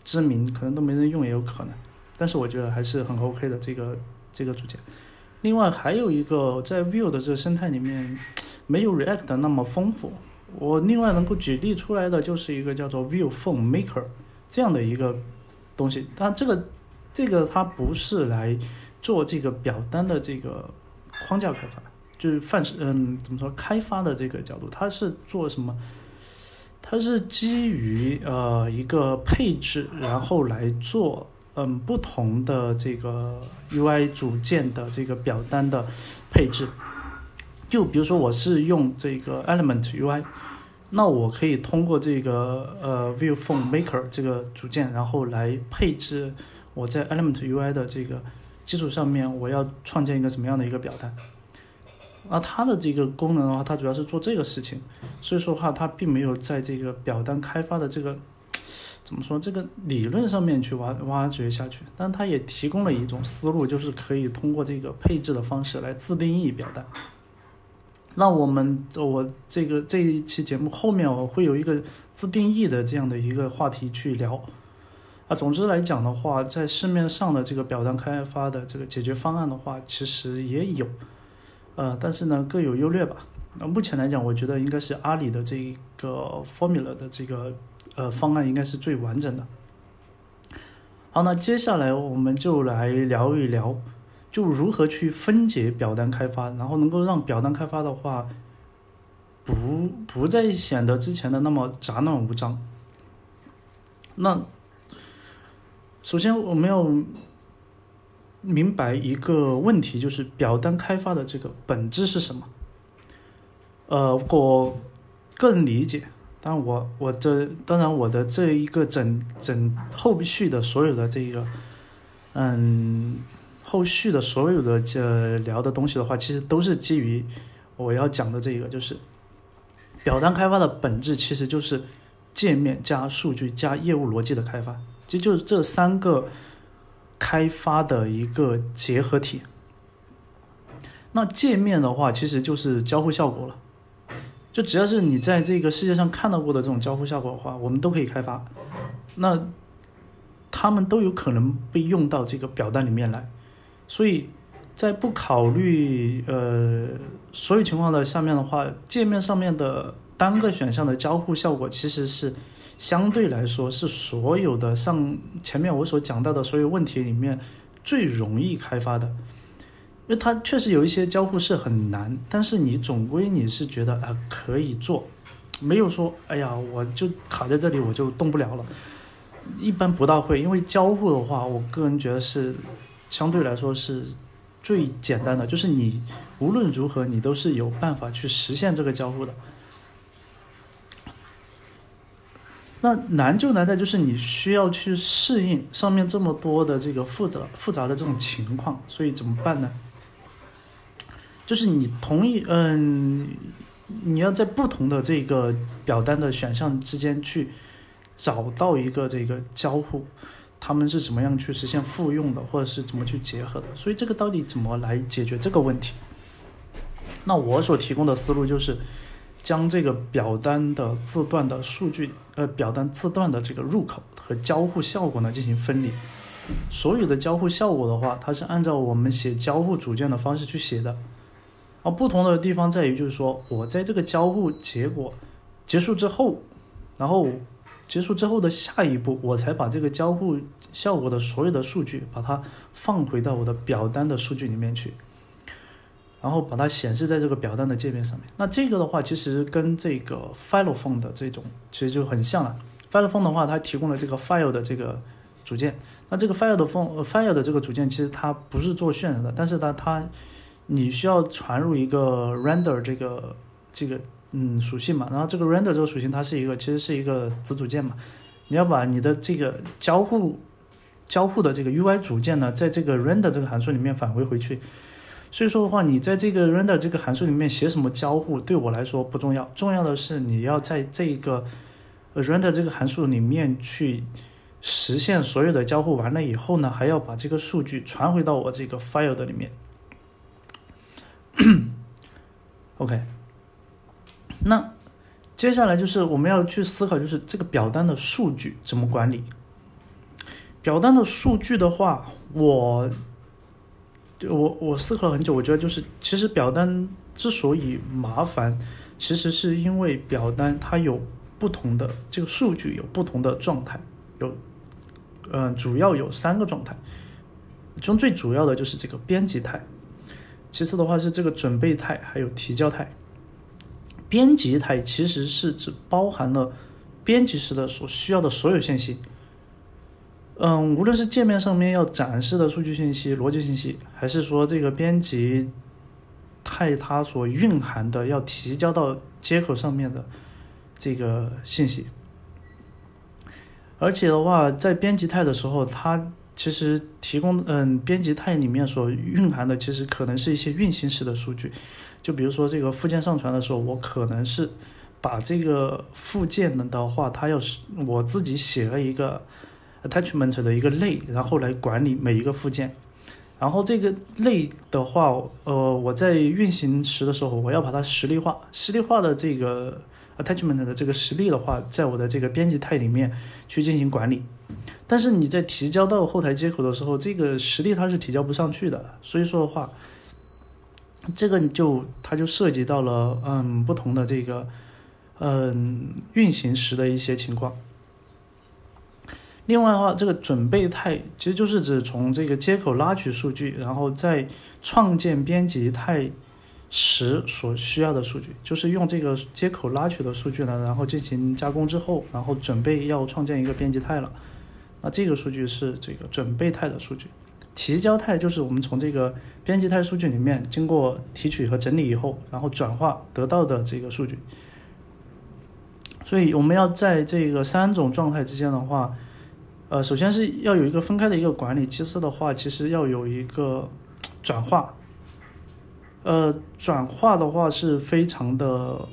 [SPEAKER 1] 知名，可能都没人用也有可能，但是我觉得还是很 OK 的这个这个组件。另外还有一个在 Vue 的这个生态里面，没有 React 那么丰富。我另外能够举例出来的就是一个叫做 Vue Phone Maker 这样的一个东西。但这个这个它不是来做这个表单的这个框架开发，就是范式嗯怎么说开发的这个角度，它是做什么？它是基于呃一个配置，然后来做。嗯，不同的这个 UI 组件的这个表单的配置，就比如说我是用这个 Element UI，那我可以通过这个呃 Vue Phone Maker 这个组件，然后来配置我在 Element UI 的这个基础上面，我要创建一个什么样的一个表单。那它的这个功能的话，它主要是做这个事情，所以说的话它并没有在这个表单开发的这个。怎么说？这个理论上面去挖挖掘下去，但它也提供了一种思路，就是可以通过这个配置的方式来自定义表单。那我们我这个这一期节目后面我会有一个自定义的这样的一个话题去聊。啊，总之来讲的话，在市面上的这个表单开发的这个解决方案的话，其实也有，呃，但是呢各有优劣吧。那目前来讲，我觉得应该是阿里的这个 Formula 的这个。呃，方案应该是最完整的。好，那接下来我们就来聊一聊，就如何去分解表单开发，然后能够让表单开发的话，不不再显得之前的那么杂乱无章。那首先我们要明白一个问题，就是表单开发的这个本质是什么？呃，我个人理解。但我我这当然我的这一个整整后续的所有的这个，嗯，后续的所有的这聊的东西的话，其实都是基于我要讲的这个，就是表单开发的本质其实就是界面加数据加业务逻辑的开发，其实就是这三个开发的一个结合体。那界面的话，其实就是交互效果了。就只要是你在这个世界上看到过的这种交互效果的话，我们都可以开发。那他们都有可能被用到这个表单里面来。所以在不考虑呃所有情况的下面的话，界面上面的单个选项的交互效果其实是相对来说是所有的上前面我所讲到的所有问题里面最容易开发的。因为它确实有一些交互是很难，但是你总归你是觉得啊可以做，没有说哎呀我就卡在这里我就动不了了，一般不大会，因为交互的话，我个人觉得是相对来说是最简单的，就是你无论如何你都是有办法去实现这个交互的。那难就难在就是你需要去适应上面这么多的这个复杂复杂的这种情况，所以怎么办呢？就是你同意，嗯，你要在不同的这个表单的选项之间去找到一个这个交互，他们是怎么样去实现复用的，或者是怎么去结合的？所以这个到底怎么来解决这个问题？那我所提供的思路就是将这个表单的字段的数据，呃，表单字段的这个入口和交互效果呢进行分离。所有的交互效果的话，它是按照我们写交互组件的方式去写的。不同的地方在于，就是说我在这个交互结果结束之后，然后结束之后的下一步，我才把这个交互效果的所有的数据把它放回到我的表单的数据里面去。然后把它显示在这个表单的界面上面。那这个的话，其实跟这个 Filephone 的这种其实就很像了。Filephone 的话，它提供了这个 File 的这个组件。那这个 File 的 phone File 的这个组件，其实它不是做渲染的，但是呢，它你需要传入一个 Render 这个这个嗯属性嘛。然后这个 Render 这个属性，它是一个其实是一个子组件嘛。你要把你的这个交互交互的这个 UI 组件呢，在这个 Render 这个函数里面返回回去。所以说的话，你在这个 render 这个函数里面写什么交互，对我来说不重要，重要的是你要在这个 render 这个函数里面去实现所有的交互完了以后呢，还要把这个数据传回到我这个 file 的里面。OK，那接下来就是我们要去思考，就是这个表单的数据怎么管理。表单的数据的话，我。我我思考了很久，我觉得就是其实表单之所以麻烦，其实是因为表单它有不同的这个数据有不同的状态，有嗯主要有三个状态，其中最主要的就是这个编辑态，其次的话是这个准备态，还有提交态。编辑态其实是指包含了编辑时的所需要的所有信息。嗯，无论是界面上面要展示的数据信息、逻辑信息，还是说这个编辑态它所蕴含的要提交到接口上面的这个信息，而且的话，在编辑态的时候，它其实提供嗯，编辑态里面所蕴含的其实可能是一些运行时的数据，就比如说这个附件上传的时候，我可能是把这个附件的话，它要是我自己写了一个。attachment 的一个类，然后来管理每一个附件。然后这个类的话，呃，我在运行时的时候，我要把它实例化。实例化的这个 attachment 的这个实例的话，在我的这个编辑态里面去进行管理。但是你在提交到后台接口的时候，这个实例它是提交不上去的。所以说的话，这个就它就涉及到了嗯不同的这个嗯运行时的一些情况。另外的话，这个准备态其实就是指从这个接口拉取数据，然后在创建编辑态时所需要的数据，就是用这个接口拉取的数据呢，然后进行加工之后，然后准备要创建一个编辑态了。这个数据是这个准备态的数据，提交态就是我们从这个编辑态数据里面经过提取和整理以后，然后转化得到的这个数据。所以我们要在这个三种状态之间的话。呃，首先是要有一个分开的一个管理，其次的话，其实要有一个转化。呃，转化的话是非常的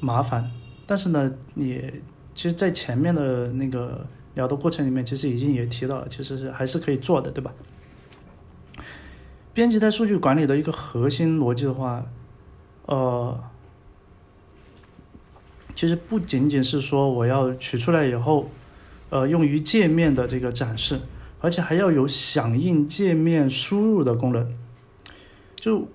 [SPEAKER 1] 麻烦，但是呢，你其实，在前面的那个聊的过程里面，其实已经也提到了，其实是还是可以做的，对吧？编辑在数据管理的一个核心逻辑的话，呃，其实不仅仅是说我要取出来以后。呃，用于界面的这个展示，而且还要有响应界面输入的功能。就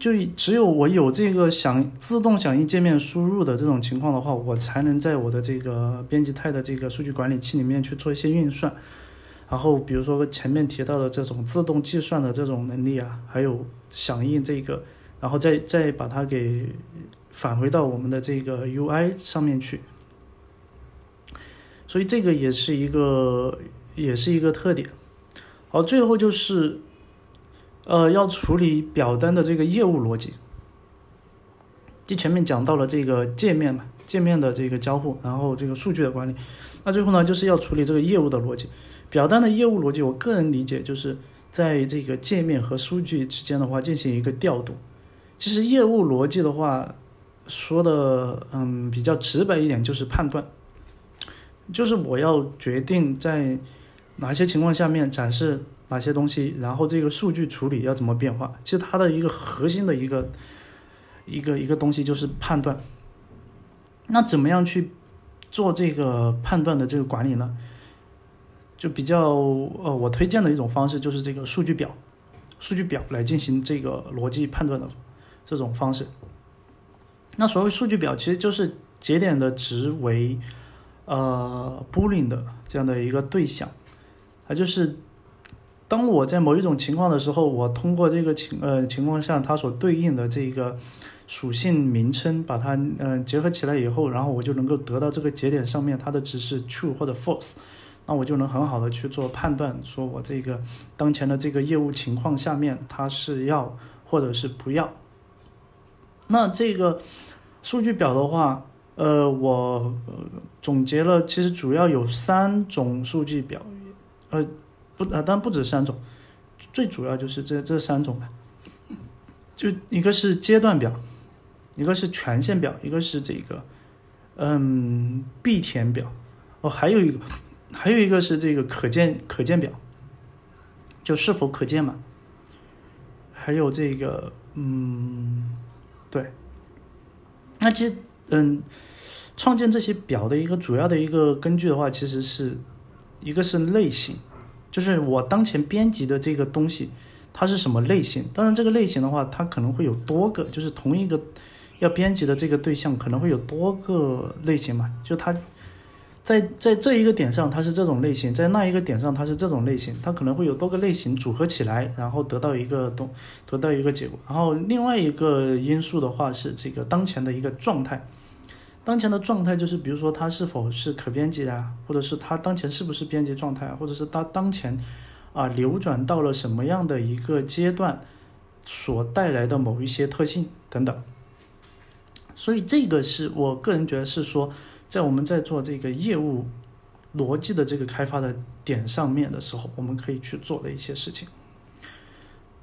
[SPEAKER 1] 就只有我有这个响自动响应界面输入的这种情况的话，我才能在我的这个编辑态的这个数据管理器里面去做一些运算。然后，比如说前面提到的这种自动计算的这种能力啊，还有响应这个，然后再再把它给返回到我们的这个 UI 上面去。所以这个也是一个，也是一个特点。好，最后就是，呃，要处理表单的这个业务逻辑。就前面讲到了这个界面嘛，界面的这个交互，然后这个数据的管理。那最后呢，就是要处理这个业务的逻辑。表单的业务逻辑，我个人理解就是在这个界面和数据之间的话进行一个调度。其实业务逻辑的话，说的嗯比较直白一点，就是判断。就是我要决定在哪些情况下面展示哪些东西，然后这个数据处理要怎么变化。其实它的一个核心的一个一个一个东西就是判断。那怎么样去做这个判断的这个管理呢？就比较呃，我推荐的一种方式就是这个数据表，数据表来进行这个逻辑判断的这种方式。那所谓数据表，其实就是节点的值为。呃，boolean 的这样的一个对象，它就是当我在某一种情况的时候，我通过这个情呃情况下它所对应的这个属性名称，把它嗯结合起来以后，然后我就能够得到这个节点上面它的值是 true 或者 false，那我就能很好的去做判断，说我这个当前的这个业务情况下面它是要或者是不要。那这个数据表的话，呃，我总结了，其实主要有三种数据表，呃。不啊，当然不止三种，最主要就是这这三种吧。就一个是阶段表，一个是权限表，一个是这个嗯必填表。哦，还有一个，还有一个是这个可见可见表，就是否可见嘛。还有这个嗯，对。那其实嗯，创建这些表的一个主要的一个根据的话，其实是一个是类型。就是我当前编辑的这个东西，它是什么类型？当然，这个类型的话，它可能会有多个，就是同一个要编辑的这个对象可能会有多个类型嘛。就它在在这一个点上它是这种类型，在那一个点上它是这种类型，它可能会有多个类型组合起来，然后得到一个东得到一个结果。然后另外一个因素的话是这个当前的一个状态。当前的状态就是，比如说它是否是可编辑啊，或者是它当前是不是编辑状态，或者是它当前啊流转到了什么样的一个阶段所带来的某一些特性等等。所以这个是我个人觉得是说，在我们在做这个业务逻辑的这个开发的点上面的时候，我们可以去做的一些事情。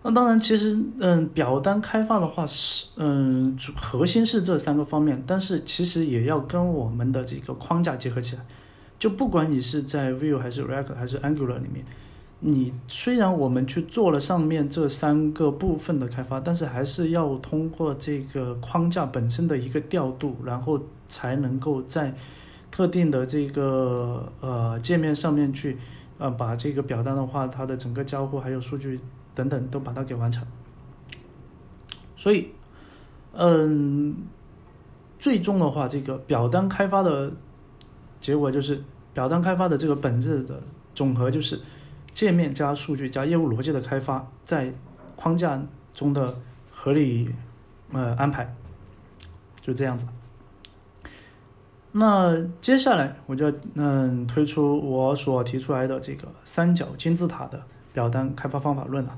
[SPEAKER 1] 那当然，其实，嗯，表单开发的话是，嗯，核心是这三个方面，但是其实也要跟我们的这个框架结合起来。就不管你是在 Vue 还是 React 还是 Angular 里面，你虽然我们去做了上面这三个部分的开发，但是还是要通过这个框架本身的一个调度，然后才能够在特定的这个呃界面上面去，呃，把这个表单的话，它的整个交互还有数据。等等都把它给完成，所以，嗯，最终的话，这个表单开发的结果就是表单开发的这个本质的总和就是界面加数据加业务逻辑的开发，在框架中的合理呃安排，就这样子。那接下来我就嗯推出我所提出来的这个三角金字塔的。表单开发方法论啊，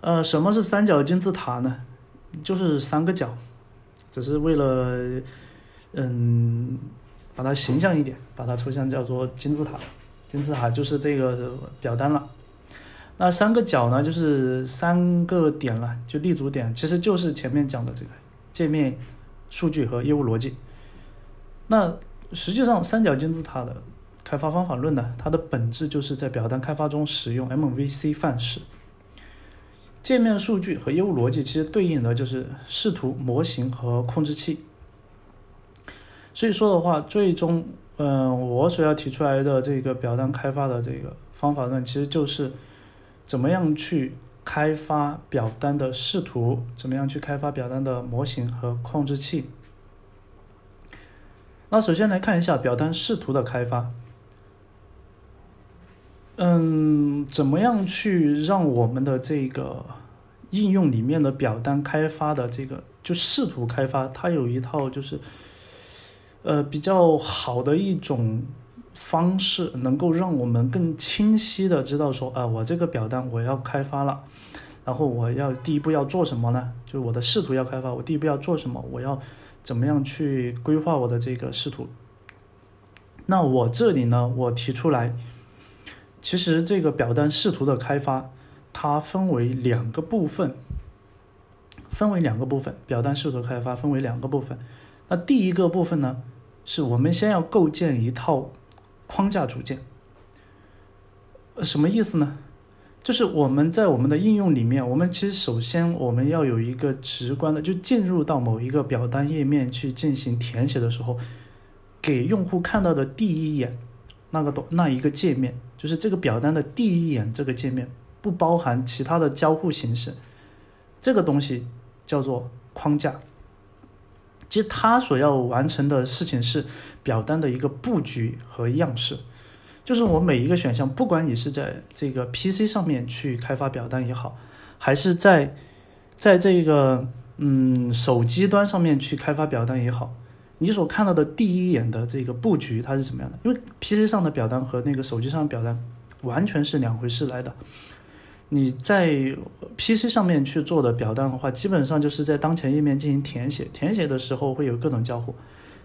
[SPEAKER 1] 呃，什么是三角金字塔呢？就是三个角，只是为了，嗯，把它形象一点，把它抽象叫做金字塔。金字塔就是这个表单了。那三个角呢，就是三个点了，就立足点，其实就是前面讲的这个界面、数据和业务逻辑。那实际上三角金字塔的。开发方法论呢，它的本质就是在表单开发中使用 MVC 范式。界面数据和业务逻辑其实对应的就是视图模型和控制器。所以说的话，最终，嗯，我所要提出来的这个表单开发的这个方法论，其实就是怎么样去开发表单的视图，怎么样去开发表单的模型和控制器。那首先来看一下表单视图的开发。嗯，怎么样去让我们的这个应用里面的表单开发的这个就视图开发，它有一套就是呃比较好的一种方式，能够让我们更清晰的知道说啊，我这个表单我要开发了，然后我要第一步要做什么呢？就是我的视图要开发，我第一步要做什么？我要怎么样去规划我的这个视图？那我这里呢，我提出来。其实这个表单视图的开发，它分为两个部分，分为两个部分。表单视图开发分为两个部分。那第一个部分呢，是我们先要构建一套框架组件。什么意思呢？就是我们在我们的应用里面，我们其实首先我们要有一个直观的，就进入到某一个表单页面去进行填写的时候，给用户看到的第一眼。那个东那一个界面，就是这个表单的第一眼这个界面，不包含其他的交互形式。这个东西叫做框架。其实它所要完成的事情是表单的一个布局和样式。就是我每一个选项，不管你是在这个 PC 上面去开发表单也好，还是在在这个嗯手机端上面去开发表单也好，你所看到的第一眼的这个布局它是怎么样的？因为 PC 上的表单和那个手机上的表单完全是两回事来的。你在 PC 上面去做的表单的话，基本上就是在当前页面进行填写，填写的时候会有各种交互。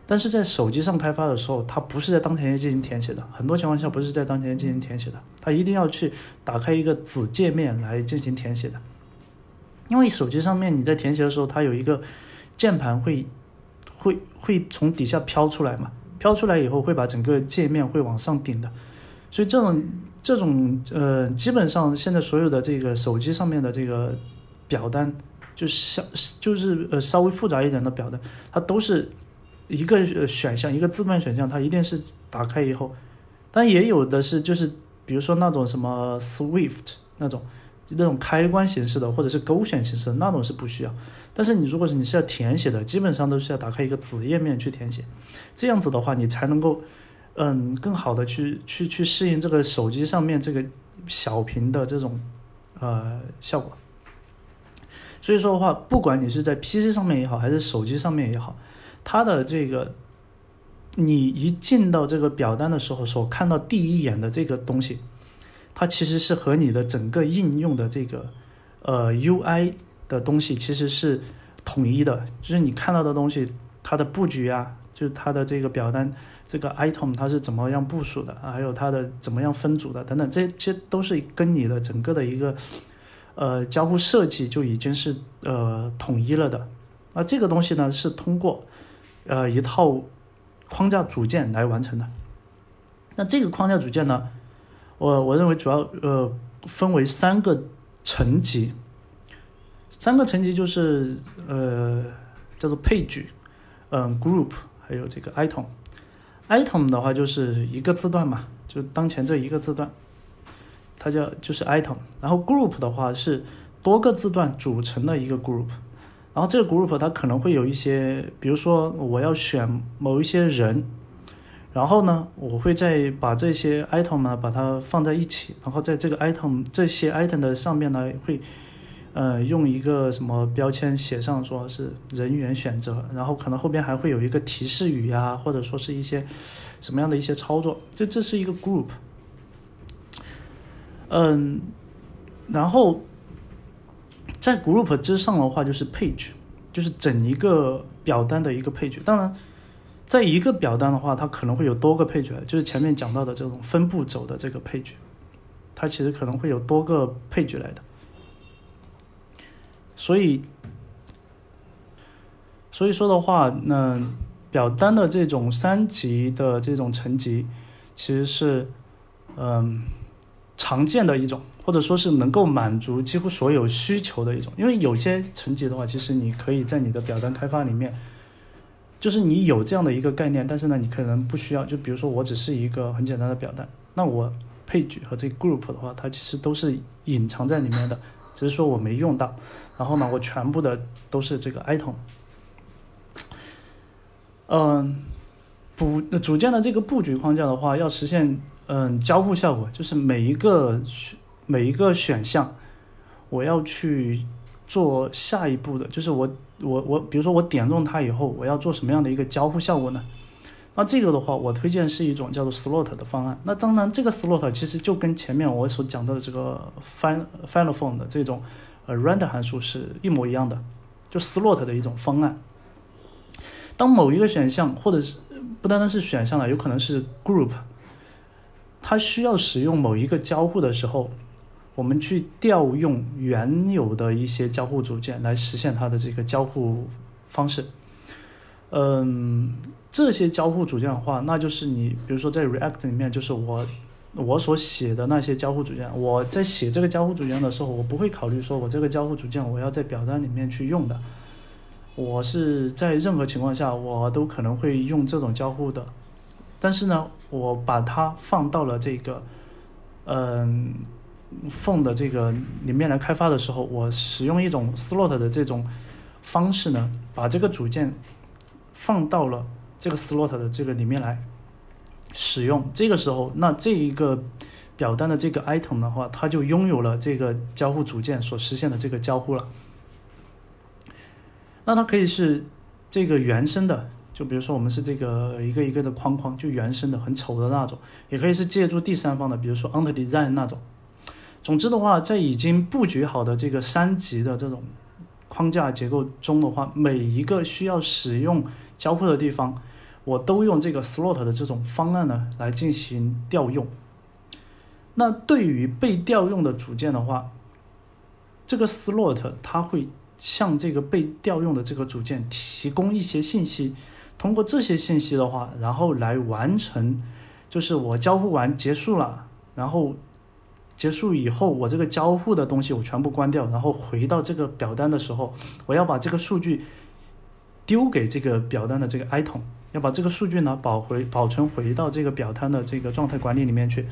[SPEAKER 1] 但是在手机上开发的时候，它不是在当前页进行填写的，很多情况下不是在当前页进行填写的，它一定要去打开一个子界面来进行填写的。因为手机上面你在填写的时候，它有一个键盘会会会从底下飘出来嘛，飘出来以后会把整个界面会往上顶的，所以这种这种呃，基本上现在所有的这个手机上面的这个表单，就是就是呃稍微复杂一点的表单，它都是。一个呃选项，一个字段选项，它一定是打开以后，但也有的是就是，比如说那种什么 Swift 那种那种开关形式的，或者是勾选形式的那种是不需要。但是你如果是你是要填写的，基本上都是要打开一个子页面去填写，这样子的话，你才能够嗯更好的去去去适应这个手机上面这个小屏的这种呃效果。所以说的话，不管你是在 PC 上面也好，还是手机上面也好。它的这个，你一进到这个表单的时候，所看到第一眼的这个东西，它其实是和你的整个应用的这个呃 UI 的东西其实是统一的，就是你看到的东西，它的布局啊，就是它的这个表单这个 item 它是怎么样部署的，还有它的怎么样分组的等等，这些都是跟你的整个的一个呃交互设计就已经是呃统一了的。那这个东西呢，是通过呃，一套框架组件来完成的。那这个框架组件呢，我我认为主要呃分为三个层级。三个层级就是呃叫做 page，嗯 group，还有这个 item。item 的话就是一个字段嘛，就当前这一个字段，它叫就是 item。然后 group 的话是多个字段组成的一个 group。然后这个 group 它可能会有一些，比如说我要选某一些人，然后呢，我会再把这些 item 呢把它放在一起，然后在这个 item 这些 item 的上面呢会，呃，用一个什么标签写上说是人员选择，然后可能后边还会有一个提示语呀，或者说是一些什么样的一些操作，这这是一个 group，嗯，然后。在 group 之上的话，就是 page，就是整一个表单的一个 page。当然，在一个表单的话，它可能会有多个 page，就是前面讲到的这种分步走的这个 page，它其实可能会有多个 page 来的。所以，所以说的话，那表单的这种三级的这种层级，其实是嗯常见的一种。或者说是能够满足几乎所有需求的一种，因为有些层级的话，其实你可以在你的表单开发里面，就是你有这样的一个概念，但是呢，你可能不需要。就比如说，我只是一个很简单的表单，那我 page 和这个 group 的话，它其实都是隐藏在里面的，只是说我没用到。然后呢，我全部的都是这个 item。嗯，布组件的这个布局框架的话，要实现嗯交互效果，就是每一个。每一个选项，我要去做下一步的，就是我我我，比如说我点中它以后，我要做什么样的一个交互效果呢？那这个的话，我推荐是一种叫做 slot 的方案。那当然，这个 slot 其实就跟前面我所讲到的这个 fin final form 的这种呃 render 函数是一模一样的，就 slot 的一种方案。当某一个选项，或者是不单单是选项了，有可能是 group，它需要使用某一个交互的时候。我们去调用原有的一些交互组件来实现它的这个交互方式。嗯，这些交互组件的话，那就是你比如说在 React 里面，就是我我所写的那些交互组件。我在写这个交互组件的时候，我不会考虑说我这个交互组件我要在表单里面去用的。我是在任何情况下我都可能会用这种交互的，但是呢，我把它放到了这个嗯。缝的这个里面来开发的时候，我使用一种 slot 的这种方式呢，把这个组件放到了这个 slot 的这个里面来。使用，这个时候，那这一个表单的这个 item 的话，它就拥有了这个交互组件所实现的这个交互了。那它可以是这个原生的，就比如说我们是这个一个一个的框框，就原生的很丑的那种，也可以是借助第三方的，比如说 Under Design 那种。总之的话，在已经布局好的这个三级的这种框架结构中的话，每一个需要使用交互的地方。我都用这个 slot 的这种方案呢来进行调用。那对于被调用的组件的话，这个 slot 它会向这个被调用的这个组件提供一些信息，通过这些信息的话，然后来完成，就是我交互完结束了，然后结束以后，我这个交互的东西我全部关掉，然后回到这个表单的时候，我要把这个数据丢给这个表单的这个 item。要把这个数据呢保回保存回到这个表单的这个状态管理里面去。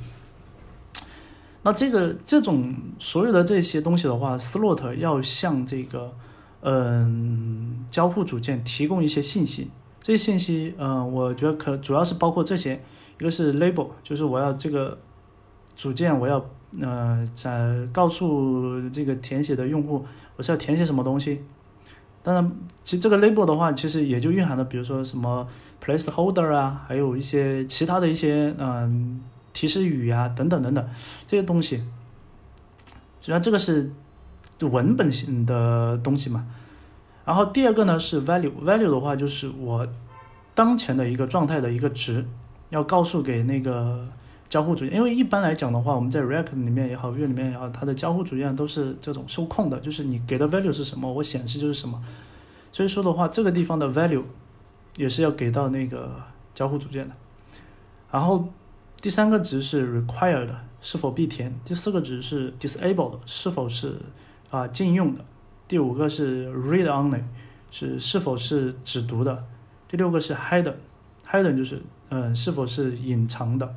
[SPEAKER 1] 那这个这种所有的这些东西的话，slot 要向这个嗯交互组件提供一些信息。这些信息，嗯，我觉得可主要是包括这些：一个是 label，就是我要这个组件，我要呃在告诉这个填写的用户，我是要填写什么东西。当然，其实这个 label 的话，其实也就蕴含了，比如说什么 placeholder 啊，还有一些其他的一些嗯提示语啊，等等等等这些东西。主要这个是文本性的东西嘛。然后第二个呢是 value，value 的话就是我当前的一个状态的一个值，要告诉给那个。交互组件，因为一般来讲的话，我们在 React 里面也好，Vue 里面也好，它的交互组件都是这种受控的，就是你给的 value 是什么，我显示就是什么。所以说的话，这个地方的 value 也是要给到那个交互组件的。然后第三个值是 required，是否必填；第四个值是 disabled，是否是啊禁用的；第五个是 read only，是是否是只读的；第六个是 hidden，hidden 就是嗯是否是隐藏的。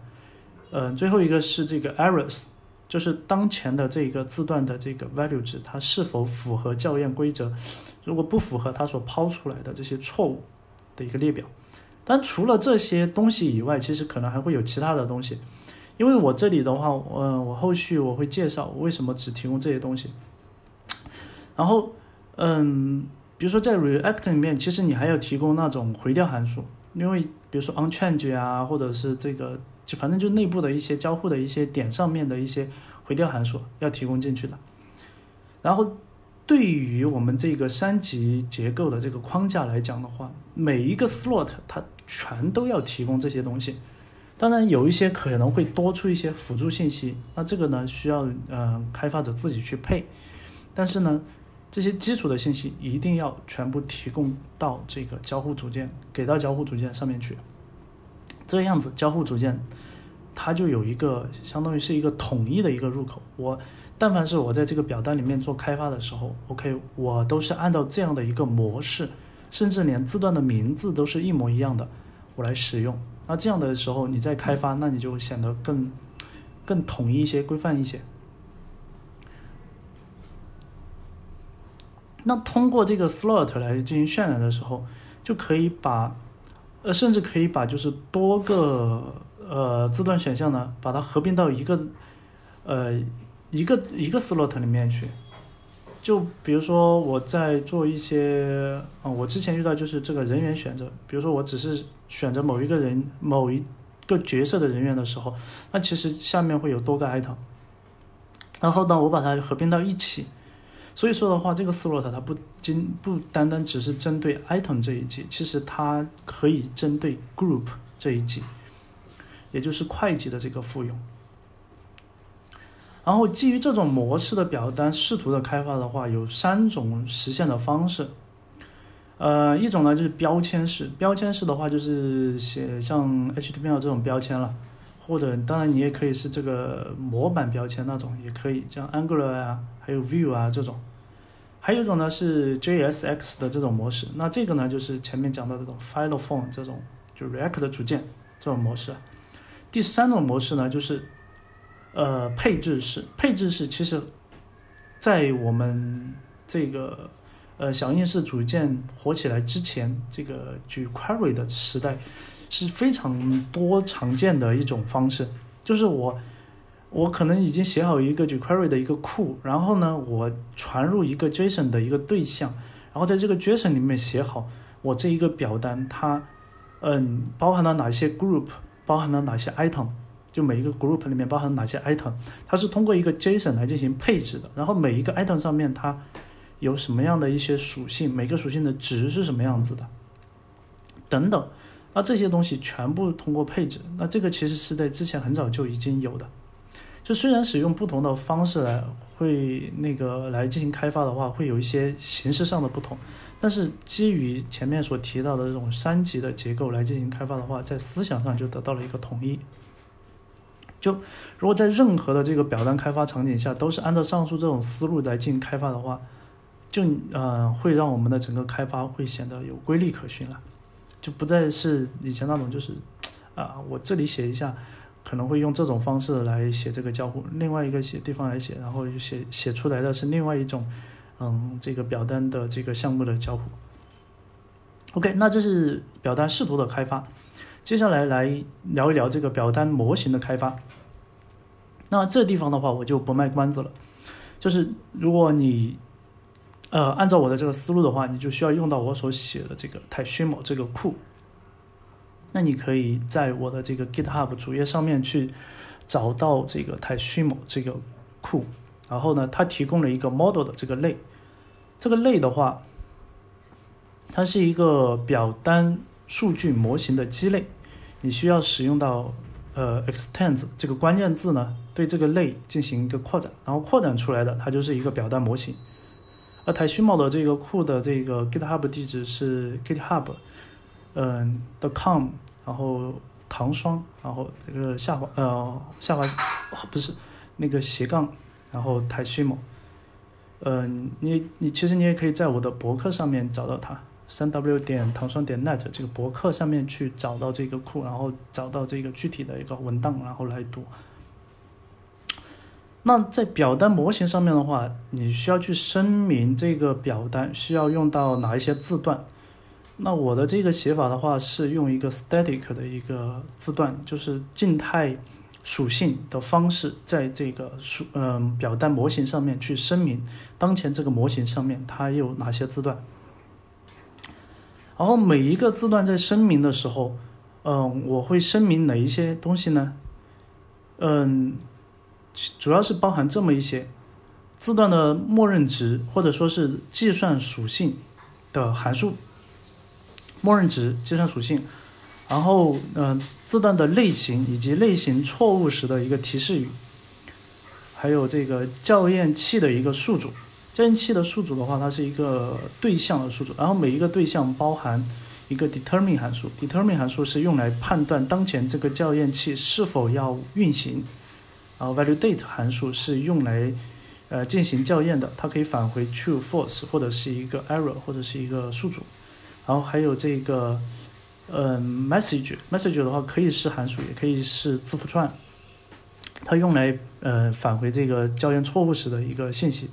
[SPEAKER 1] 呃，最后一个是这个 errors，就是当前的这个字段的这个 value 值，它是否符合校验规则？如果不符合，它所抛出来的这些错误的一个列表。但除了这些东西以外，其实可能还会有其他的东西。因为我这里的话，嗯，我后续我会介绍我为什么只提供这些东西。然后，嗯，比如说在 React 里面，其实你还要提供那种回调函数，因为比如说 onChange 啊，或者是这个。就反正就内部的一些交互的一些点上面的一些回调函数要提供进去的，然后对于我们这个三级结构的这个框架来讲的话，每一个 slot 它全都要提供这些东西，当然有一些可能会多出一些辅助信息，那这个呢需要嗯开发者自己去配，但是呢这些基础的信息一定要全部提供到这个交互组件给到交互组件上面去。这样子，交互组件它就有一个相当于是一个统一的一个入口。我但凡是我在这个表单里面做开发的时候，OK，我都是按照这样的一个模式，甚至连字段的名字都是一模一样的，我来使用。那这样的时候，你在开发，那你就显得更更统一一些、规范一些。那通过这个 slot 来进行渲染的时候，就可以把。呃，甚至可以把就是多个呃字段选项呢，把它合并到一个呃一个一个 slot 里面去。就比如说我在做一些啊，我之前遇到就是这个人员选择，比如说我只是选择某一个人某一个角色的人员的时候，那其实下面会有多个 item，然后呢，我把它合并到一起。所以说的话，这个 slot 它不仅不单单只是针对 item 这一级，其实它可以针对 group 这一级，也就是会计的这个复用。然后基于这种模式的表单视图的开发的话，有三种实现的方式。呃，一种呢就是标签式，标签式的话就是写像 HTML 这种标签了，或者当然你也可以是这个模板标签那种，也可以像 Angular 啊，还有 Vue 啊这种。还有一种呢是 JSX 的这种模式，那这个呢就是前面讲到这种 File Form 这种就 React 的组件这种模式。第三种模式呢就是呃配置式，配置式其实，在我们这个呃响应式组件火起来之前，这个 jQuery 的时代是非常多常见的一种方式，就是我我可能已经写好一个 jQuery 的一个库，然后呢，我传入一个 JSON 的一个对象，然后在这个 JSON 里面写好我这一个表单它嗯包含了哪些 group，包含了哪些 item。就每一个 group 里面包含哪些 item，它是通过一个 JSON 来进行配置的。然后每一个 item 上面它有什么样的一些属性，每个属性的值是什么样子的，等等。那这些东西全部通过配置。那这个其实是在之前很早就已经有的。就虽然使用不同的方式来会那个来进行开发的话，会有一些形式上的不同，但是基于前面所提到的这种三级的结构来进行开发的话，在思想上就得到了一个统一。就如果在任何的这个表单开发场景下都是按照上述这种思路来进行开发的话，就呃会让我们的整个开发会显得有规律可循了，就不再是以前那种就是 啊我这里写一下，可能会用这种方式来写这个交互，另外一个写地方来写，然后写写出来的是另外一种嗯这个表单的这个项目的交互。OK，那这是表单视图的开发。接下来来聊一聊这个表单模型的开发。那这地方的话，我就不卖关子了。就是如果你呃按照我的这个思路的话，你就需要用到我所写的这个 t s h i m o 这个库。那你可以在我的这个 GitHub 主页上面去找到这个 t s h i m o 这个库。然后呢，它提供了一个 model 的这个类。这个类的话，它是一个表单。数据模型的积累，你需要使用到呃 extends 这个关键字呢，对这个类进行一个扩展，然后扩展出来的它就是一个表单模型。而台虚茂的这个库的这个 GitHub 地址是 GitHub，嗯的 com，然后唐双，然后这个下滑呃下滑不是那个斜杠，然后台虚茂，嗯你你其实你也可以在我的博客上面找到它。三 w 点糖霜点 net 这个博客上面去找到这个库，然后找到这个具体的一个文档，然后来读。那在表单模型上面的话，你需要去声明这个表单需要用到哪一些字段。那我的这个写法的话，是用一个 static 的一个字段，就是静态属性的方式，在这个属嗯表单模型上面去声明当前这个模型上面它有哪些字段。然后每一个字段在声明的时候，嗯，我会声明哪一些东西呢？嗯，主要是包含这么一些字段的默认值，或者说是计算属性的函数，默认值、计算属性，然后嗯，字段的类型以及类型错误时的一个提示语，还有这个校验器的一个宿主。校验器的宿主的话，它是一个对象的宿主，然后每一个对象包含一个 determine 函数，determine 函数是用来判断当前这个校验器是否要运行，然后 validate 函数是用来呃进行校验的，它可以返回 true、false 或者是一个 error 或者是一个数组，然后还有这个嗯 message，message 的话可以是函数，也可以是字符串，它用来呃返回这个校验错误时的一个信息。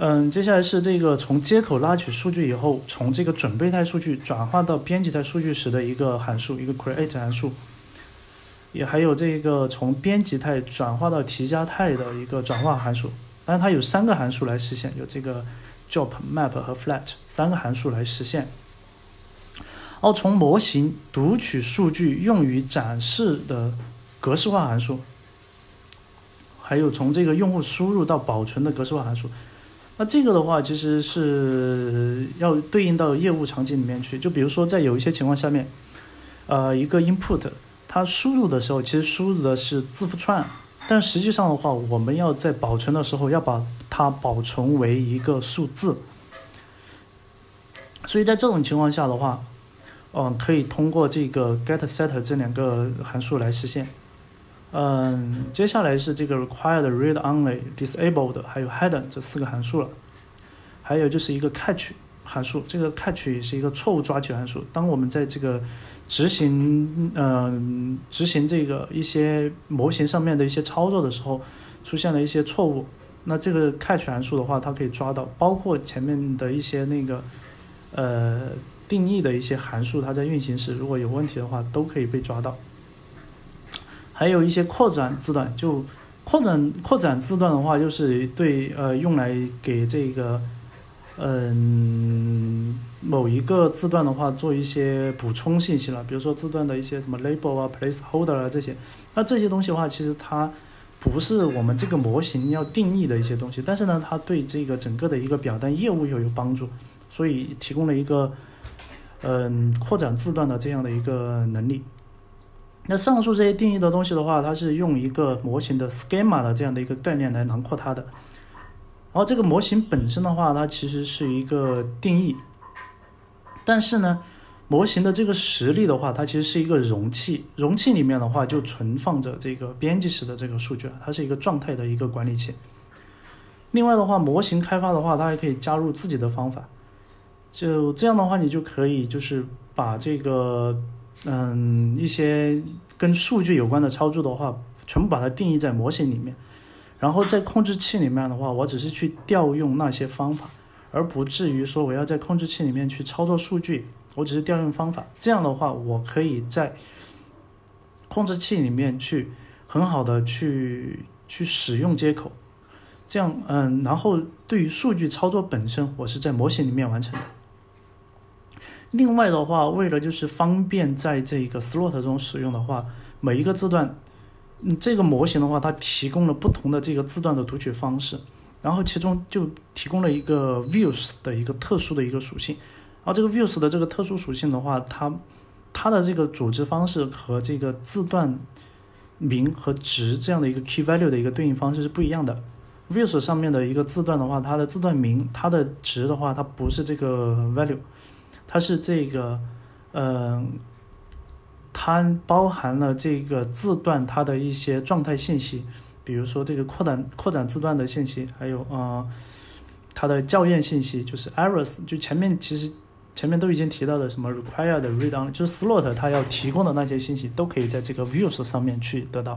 [SPEAKER 1] 嗯，接下来是这个从接口拉取数据以后，从这个准备态数据转化到编辑态数据时的一个函数，一个 create 函数，也还有这个从编辑态转化到提加态的一个转化函数。但是，它有三个函数来实现，有这个 job、map 和 flat 三个函数来实现。然后从模型读取数据用于展示的格式化函数，还有从这个用户输入到保存的格式化函数。那这个的话，其实是要对应到业务场景里面去。就比如说，在有一些情况下面，呃，一个 input 它输入的时候，其实输入的是字符串，但实际上的话，我们要在保存的时候要把它保存为一个数字。所以在这种情况下的话，嗯，可以通过这个 get set 这两个函数来实现。嗯，接下来是这个 required read only disabled 还有 hidden 这四个函数了，还有就是一个 catch 函数，这个 catch 也是一个错误抓取函数。当我们在这个执行嗯执行这个一些模型上面的一些操作的时候，出现了一些错误，那这个 catch 函数的话，它可以抓到，包括前面的一些那个呃定义的一些函数，它在运行时如果有问题的话，都可以被抓到。还有一些扩展字段，就扩展扩展字段的话，就是对呃用来给这个嗯某一个字段的话做一些补充信息了，比如说字段的一些什么 label 啊、placeholder 啊这些。那这些东西的话，其实它不是我们这个模型要定义的一些东西，但是呢，它对这个整个的一个表单业务又有帮助，所以提供了一个嗯扩展字段的这样的一个能力。那上述这些定义的东西的话，它是用一个模型的 schema 的这样的一个概念来囊括它的。然后这个模型本身的话，它其实是一个定义，但是呢，模型的这个实例的话，它其实是一个容器，容器里面的话就存放着这个编辑时的这个数据了，它是一个状态的一个管理器。另外的话，模型开发的话，它还可以加入自己的方法，就这样的话，你就可以就是把这个。嗯，一些跟数据有关的操作的话，全部把它定义在模型里面，然后在控制器里面的话，我只是去调用那些方法，而不至于说我要在控制器里面去操作数据，我只是调用方法。这样的话，我可以在控制器里面去很好的去去使用接口，这样嗯，然后对于数据操作本身，我是在模型里面完成的。另外的话，为了就是方便在这个 slot 中使用的话，每一个字段，嗯，这个模型的话，它提供了不同的这个字段的读取方式，然后其中就提供了一个 views 的一个特殊的一个属性，然后这个 views 的这个特殊属性的话，它它的这个组织方式和这个字段名和值这样的一个 key value 的一个对应方式是不一样的。views 上面的一个字段的话，它的字段名它的值的话，它不是这个 value。它是这个，嗯，它包含了这个字段它的一些状态信息，比如说这个扩展扩展字段的信息，还有啊，它的校验信息，就是 errors，就前面其实前面都已经提到的什么 required read on，就是 slot 它要提供的那些信息，都可以在这个 views 上面去得到。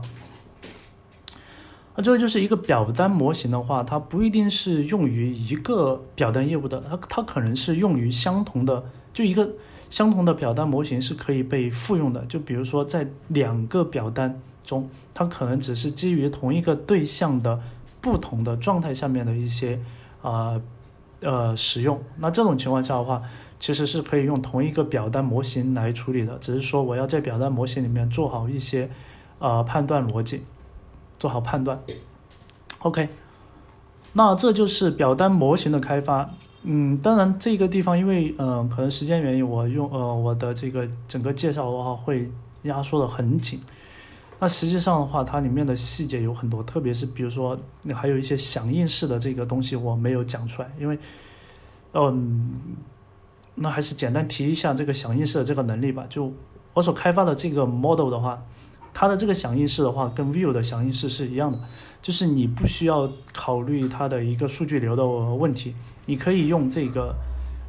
[SPEAKER 1] 那这个就是一个表单模型的话，它不一定是用于一个表单业务的，它它可能是用于相同的。就一个相同的表单模型是可以被复用的。就比如说，在两个表单中，它可能只是基于同一个对象的不同的状态下面的一些啊呃使用。那这种情况下的话，其实是可以用同一个表单模型来处理的。只是说我要在表单模型里面做好一些呃判断逻辑，做好判断。OK，那这就是表单模型的开发。嗯，当然这个地方，因为嗯，可能时间原因，我用呃我的这个整个介绍的话会压缩的很紧。那实际上的话，它里面的细节有很多，特别是比如说还有一些响应式的这个东西我没有讲出来，因为嗯，那还是简单提一下这个响应式的这个能力吧。就我所开发的这个 model 的话，它的这个响应式的话跟 view 的响应式是一样的，就是你不需要考虑它的一个数据流的问题。你可以用这个，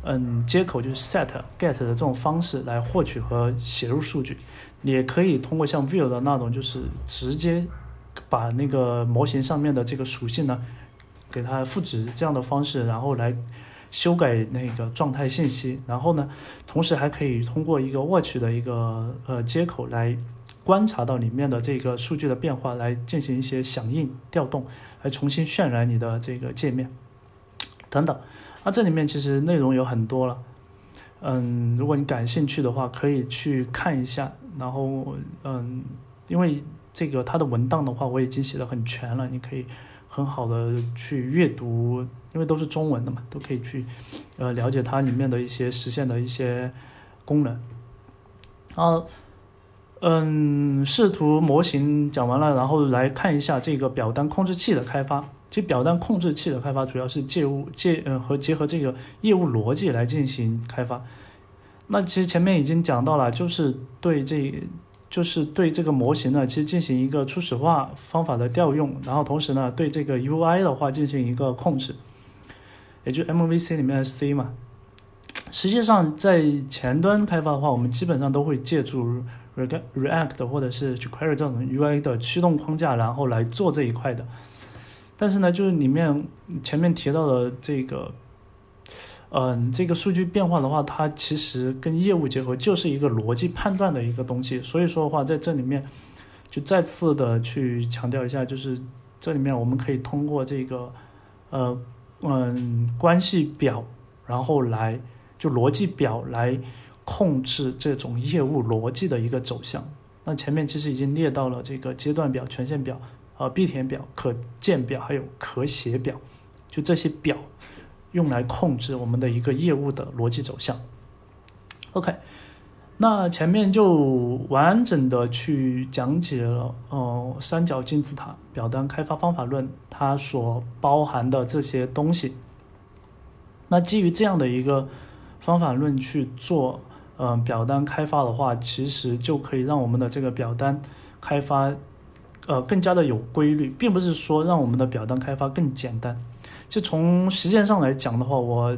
[SPEAKER 1] 嗯，接口就是 set get 的这种方式来获取和写入数据，也可以通过像 view 的那种，就是直接把那个模型上面的这个属性呢，给它赋值这样的方式，然后来修改那个状态信息，然后呢，同时还可以通过一个 watch 的一个呃接口来观察到里面的这个数据的变化，来进行一些响应调动，来重新渲染你的这个界面。等等，那这里面其实内容有很多了，嗯，如果你感兴趣的话，可以去看一下。然后，嗯，因为这个它的文档的话，我已经写的很全了，你可以很好的去阅读，因为都是中文的嘛，都可以去，呃，了解它里面的一些实现的一些功能。啊，嗯，视图模型讲完了，然后来看一下这个表单控制器的开发。其实表单控制器的开发主要是借物借呃和结合这个业务逻辑来进行开发。那其实前面已经讲到了，就是对这，就是对这个模型呢，其实进行一个初始化方法的调用，然后同时呢，对这个 UI 的话进行一个控制，也就 MVC 里面的 C 嘛。实际上在前端开发的话，我们基本上都会借助 React 或者是 jQuery 这种 UI 的驱动框架，然后来做这一块的。但是呢，就是里面前面提到的这个，嗯，这个数据变化的话，它其实跟业务结合，就是一个逻辑判断的一个东西。所以说的话，在这里面就再次的去强调一下，就是这里面我们可以通过这个呃嗯关系表，然后来就逻辑表来控制这种业务逻辑的一个走向。那前面其实已经列到了这个阶段表、权限表、呃必填表、可见表，还有可写表，就这些表。用来控制我们的一个业务的逻辑走向。OK，那前面就完整的去讲解了，哦，三角金字塔表单开发方法论它所包含的这些东西。那基于这样的一个方法论去做，嗯，表单开发的话，其实就可以让我们的这个表单开发，呃，更加的有规律，并不是说让我们的表单开发更简单。就从实践上来讲的话，我，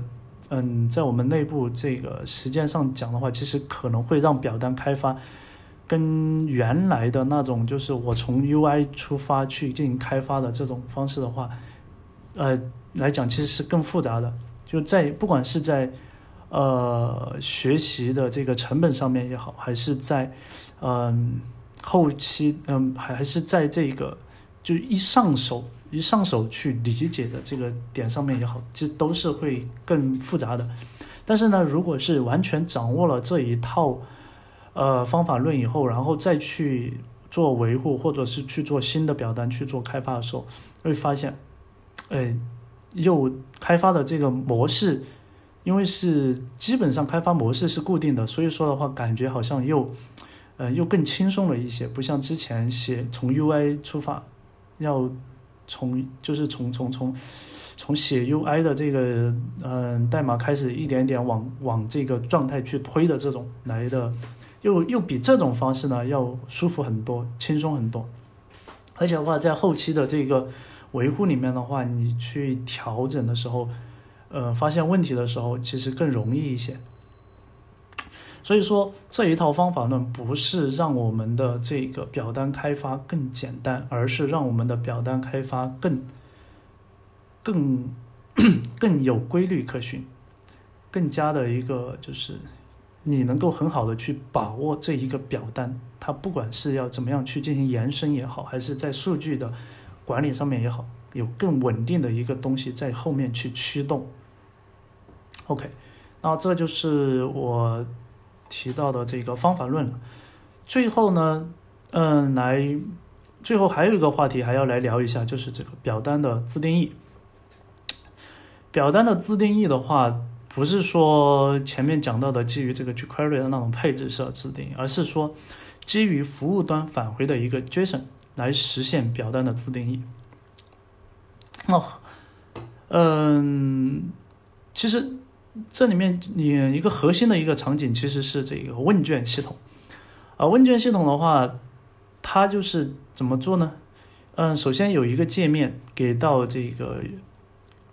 [SPEAKER 1] 嗯，在我们内部这个实践上讲的话，其实可能会让表单开发跟原来的那种，就是我从 UI 出发去进行开发的这种方式的话，呃，来讲其实是更复杂的。就在不管是在呃学习的这个成本上面也好，还是在嗯后期，嗯还还是在这个就一上手。一上手去理解的这个点上面也好，其实都是会更复杂的。但是呢，如果是完全掌握了这一套呃方法论以后，然后再去做维护，或者是去做新的表单去做开发的时候，会发现，哎，又开发的这个模式，因为是基本上开发模式是固定的，所以说的话，感觉好像又呃又更轻松了一些，不像之前写从 UI 出发要。从就是从从从从写 UI 的这个嗯代码开始，一点点往往这个状态去推的这种来的，又又比这种方式呢要舒服很多，轻松很多。而且的话，在后期的这个维护里面的话，你去调整的时候，呃，发现问题的时候，其实更容易一些。所以说这一套方法论不是让我们的这个表单开发更简单，而是让我们的表单开发更更 更有规律可循，更加的一个就是你能够很好的去把握这一个表单，它不管是要怎么样去进行延伸也好，还是在数据的管理上面也好，有更稳定的一个东西在后面去驱动。OK，那这就是我。提到的这个方法论了，最后呢，嗯，来，最后还有一个话题还要来聊一下，就是这个表单的自定义。表单的自定义的话，不是说前面讲到的基于这个 jQuery 的那种配置设置定义，而是说基于服务端返回的一个 JSON 来实现表单的自定义。哦，嗯，其实。这里面你一个核心的一个场景其实是这个问卷系统，啊，问卷系统的话，它就是怎么做呢？嗯，首先有一个界面给到这个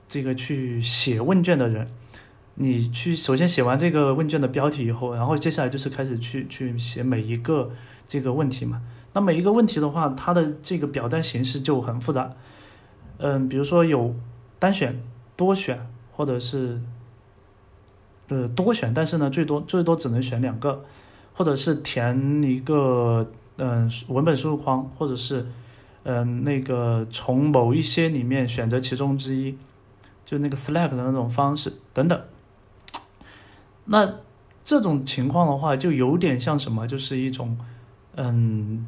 [SPEAKER 1] 这个去写问卷的人，你去首先写完这个问卷的标题以后，然后接下来就是开始去去写每一个这个问题嘛。那每一个问题的话，它的这个表单形式就很复杂，嗯，比如说有单选、多选，或者是。呃，多选，但是呢，最多最多只能选两个，或者是填一个嗯文本输入框，或者是嗯那个从某一些里面选择其中之一，就那个 select 的那种方式等等。那这种情况的话，就有点像什么，就是一种嗯，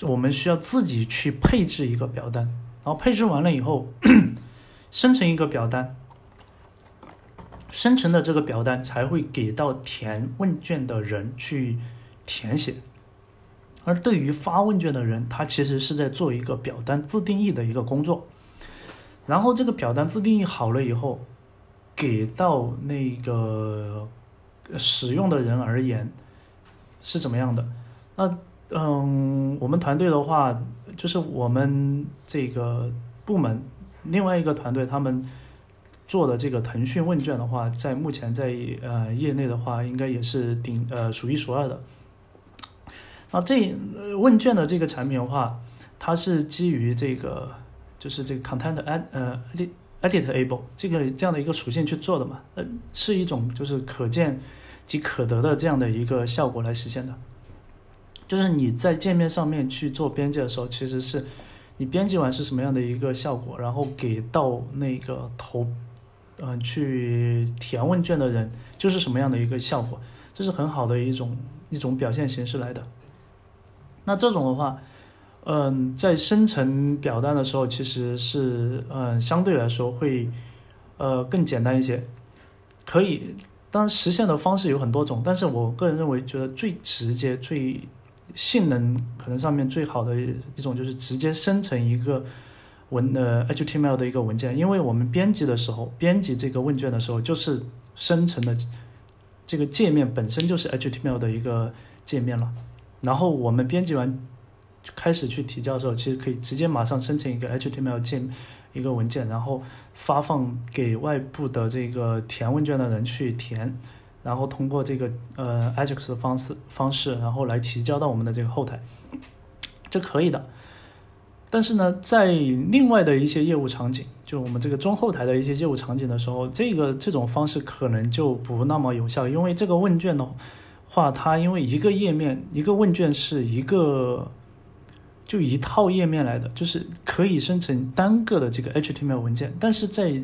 [SPEAKER 1] 我们需要自己去配置一个表单，然后配置完了以后，生成一个表单。生成的这个表单才会给到填问卷的人去填写，而对于发问卷的人，他其实是在做一个表单自定义的一个工作。然后这个表单自定义好了以后，给到那个使用的人而言是怎么样的？那嗯，我们团队的话，就是我们这个部门另外一个团队他们。做的这个腾讯问卷的话，在目前在呃业内的话，应该也是顶呃数一数二的。那这问卷的这个产品的话，它是基于这个就是这个 content ad 呃 editable 这个这样的一个属性去做的嘛，呃，是一种就是可见即可得的这样的一个效果来实现的。就是你在界面上面去做编辑的时候，其实是你编辑完是什么样的一个效果，然后给到那个投，嗯，去填问卷的人就是什么样的一个效果，这是很好的一种一种表现形式来的。那这种的话。嗯，在生成表单的时候，其实是嗯相对来说会呃更简单一些，可以当然实现的方式有很多种，但是我个人认为觉得最直接、最性能可能上面最好的一种就是直接生成一个文呃 HTML 的一个文件，因为我们编辑的时候，编辑这个问卷的时候，就是生成的这个界面本身就是 HTML 的一个界面了，然后我们编辑完。开始去提交的时候，其实可以直接马上生成一个 HTML 件一个文件，然后发放给外部的这个填问卷的人去填，然后通过这个呃 Ajax 的方式方式，然后来提交到我们的这个后台，这可以的。但是呢，在另外的一些业务场景，就我们这个中后台的一些业务场景的时候，这个这种方式可能就不那么有效，因为这个问卷的话，它因为一个页面一个问卷是一个。就一套页面来的，就是可以生成单个的这个 HTML 文件，但是在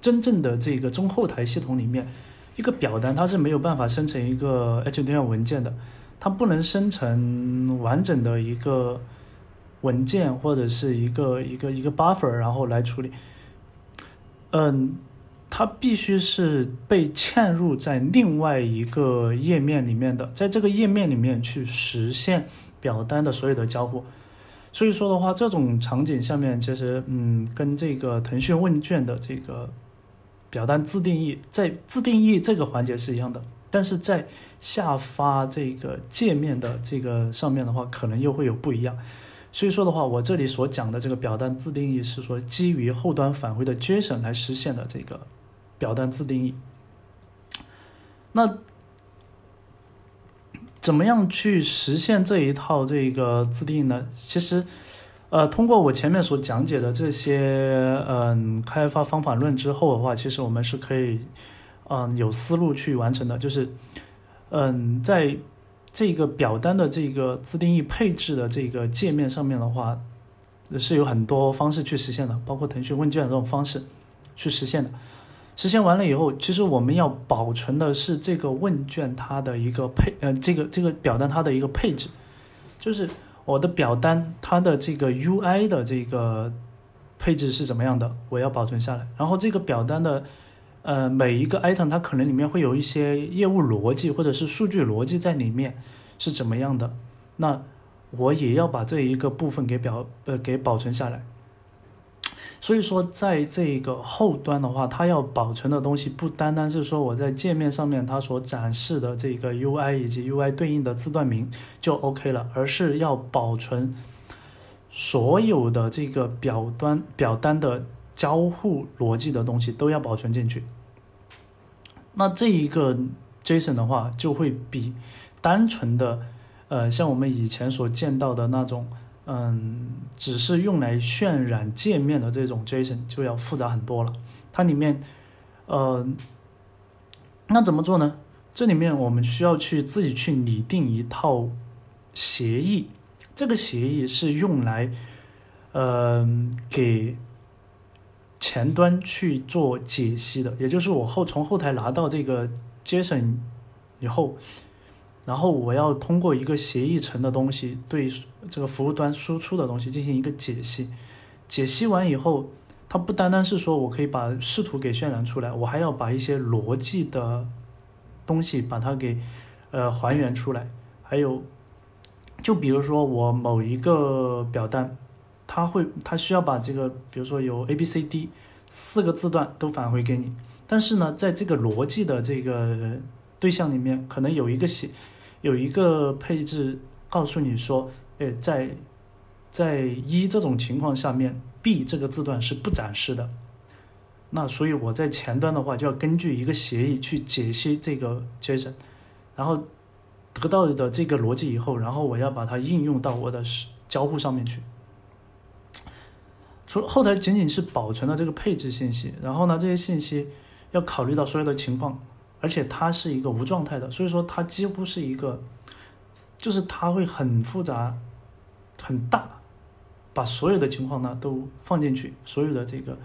[SPEAKER 1] 真正的这个中后台系统里面，一个表单它是没有办法生成一个 HTML 文件的，它不能生成完整的一个文件或者是一个一个一个 buffer，然后来处理。嗯，它必须是被嵌入在另外一个页面里面的，在这个页面里面去实现表单的所有的交互。所以说的话，这种场景下面其实，嗯，跟这个腾讯问卷的这个表单自定义，在自定义这个环节是一样的，但是在下发这个界面的这个上面的话，可能又会有不一样。所以说的话，我这里所讲的这个表单自定义是说基于后端返回的 JSON 来实现的这个表单自定义。那。怎么样去实现这一套这个自定义呢？其实，呃，通过我前面所讲解的这些嗯开发方法论之后的话，其实我们是可以嗯有思路去完成的。就是嗯，在这个表单的这个自定义配置的这个界面上面的话，是有很多方式去实现的，包括腾讯问卷这种方式去实现的。实现完了以后，其实我们要保存的是这个问卷它的一个配，呃，这个这个表单它的一个配置，就是我的表单它的这个 UI 的这个配置是怎么样的，我要保存下来。然后这个表单的，呃，每一个 item 它可能里面会有一些业务逻辑或者是数据逻辑在里面是怎么样的，那我也要把这一个部分给表，呃，给保存下来。所以说，在这个后端的话，它要保存的东西不单单是说我在界面上面它所展示的这个 UI 以及 UI 对应的字段名就 OK 了，而是要保存所有的这个表端表单的交互逻辑的东西都要保存进去。那这一个 JSON 的话，就会比单纯的呃像我们以前所见到的那种。嗯，只是用来渲染界面的这种 JSON 就要复杂很多了。它里面，呃，那怎么做呢？这里面我们需要去自己去拟定一套协议，这个协议是用来，呃，给前端去做解析的。也就是我后从后台拿到这个 JSON 以后。然后我要通过一个协议层的东西对这个服务端输出的东西进行一个解析，解析完以后，它不单单是说我可以把视图给渲染出来，我还要把一些逻辑的东西把它给呃还原出来。还有，就比如说我某一个表单，它会它需要把这个比如说有 A B C D 四个字段都返回给你，但是呢，在这个逻辑的这个。对象里面可能有一个写，有一个配置告诉你说，诶，在在一这种情况下面，B 这个字段是不展示的。那所以我在前端的话就要根据一个协议去解析这个 JSON，然后得到的这个逻辑以后，然后我要把它应用到我的交互上面去。除后台仅仅是保存了这个配置信息，然后呢，这些信息要考虑到所有的情况，而且它是一个无状态的，所以说它几乎是一个，就是它会很复杂、很大，把所有的情况呢都放进去，所有的这个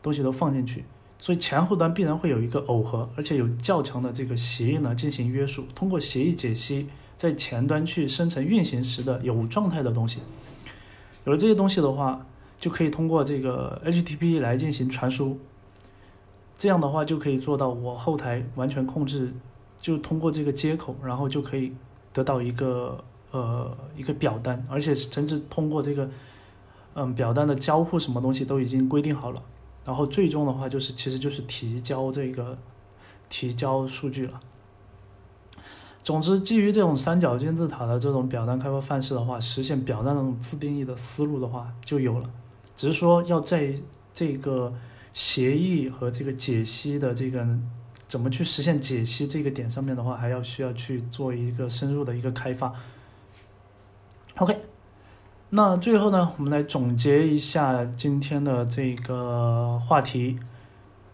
[SPEAKER 1] 东西都放进去，所以前后端必然会有一个耦合，而且有较强的这个协议呢进行约束，通过协议解析，在前端去生成运行时的有状态的东西，有了这些东西的话。就可以通过这个 HTTP 来进行传输，这样的话就可以做到我后台完全控制，就通过这个接口，然后就可以得到一个呃一个表单，而且甚至通过这个嗯表单的交互什么东西都已经规定好了，然后最终的话就是其实就是提交这个提交数据了。总之，基于这种三角金字塔的这种表单开发范式的话，实现表单那种自定义的思路的话就有了。只是说要在这个协议和这个解析的这个怎么去实现解析这个点上面的话，还要需要去做一个深入的一个开发。OK，那最后呢，我们来总结一下今天的这个话题。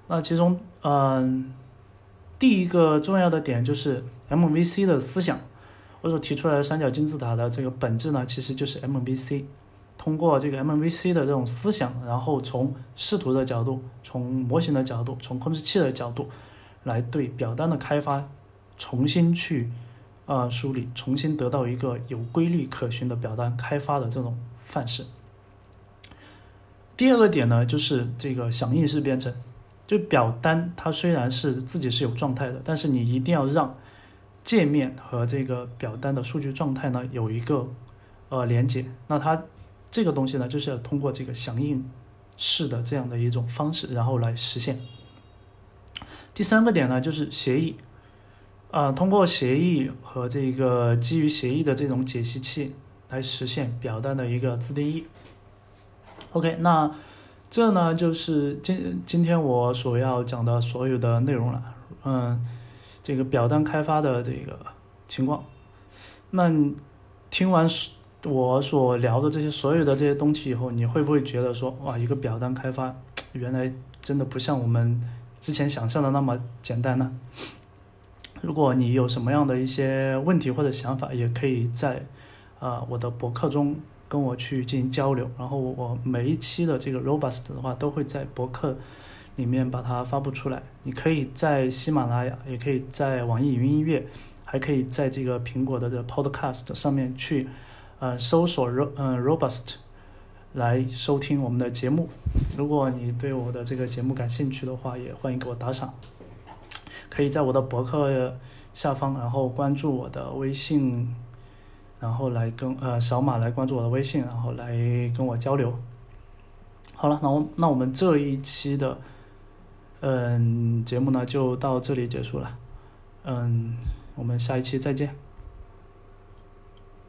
[SPEAKER 1] 那其中，嗯，第一个重要的点就是 MVC 的思想。我所提出来的三角金字塔的这个本质呢，其实就是 MVC。通过这个 MVC 的这种思想，然后从视图的角度、从模型的角度、从控制器的角度，来对表单的开发重新去啊梳理，重新得到一个有规律可循的表单开发的这种范式。第二个点呢，就是这个响应式编程，就表单它虽然是自己是有状态的，但是你一定要让界面和这个表单的数据状态呢有一个呃连接，那它。这个东西呢，就是要通过这个响应式的这样的一种方式，然后来实现。第三个点呢，就是协议，啊，通过协议和这个基于协议的这种解析器来实现表单的一个自定义。OK，那这呢就是今今天我所要讲的所有的内容了。嗯，这个表单开发的这个情况，那听完我所聊的这些所有的这些东西以后，你会不会觉得说，哇，一个表单开发原来真的不像我们之前想象的那么简单呢？如果你有什么样的一些问题或者想法，也可以在啊我的博客中跟我去进行交流。然后我每一期的这个 Robust 的话，都会在博客里面把它发布出来。你可以在喜马拉雅，也可以在网易云音乐，还可以在这个苹果的这 Podcast 上面去。呃，搜索 ro 嗯 robust 来收听我们的节目。如果你对我的这个节目感兴趣的话，也欢迎给我打赏。可以在我的博客下方，然后关注我的微信，然后来跟呃扫码来关注我的微信，然后来跟我交流。好了，那我那我们这一期的嗯节目呢就到这里结束了。嗯，我们下一期再见。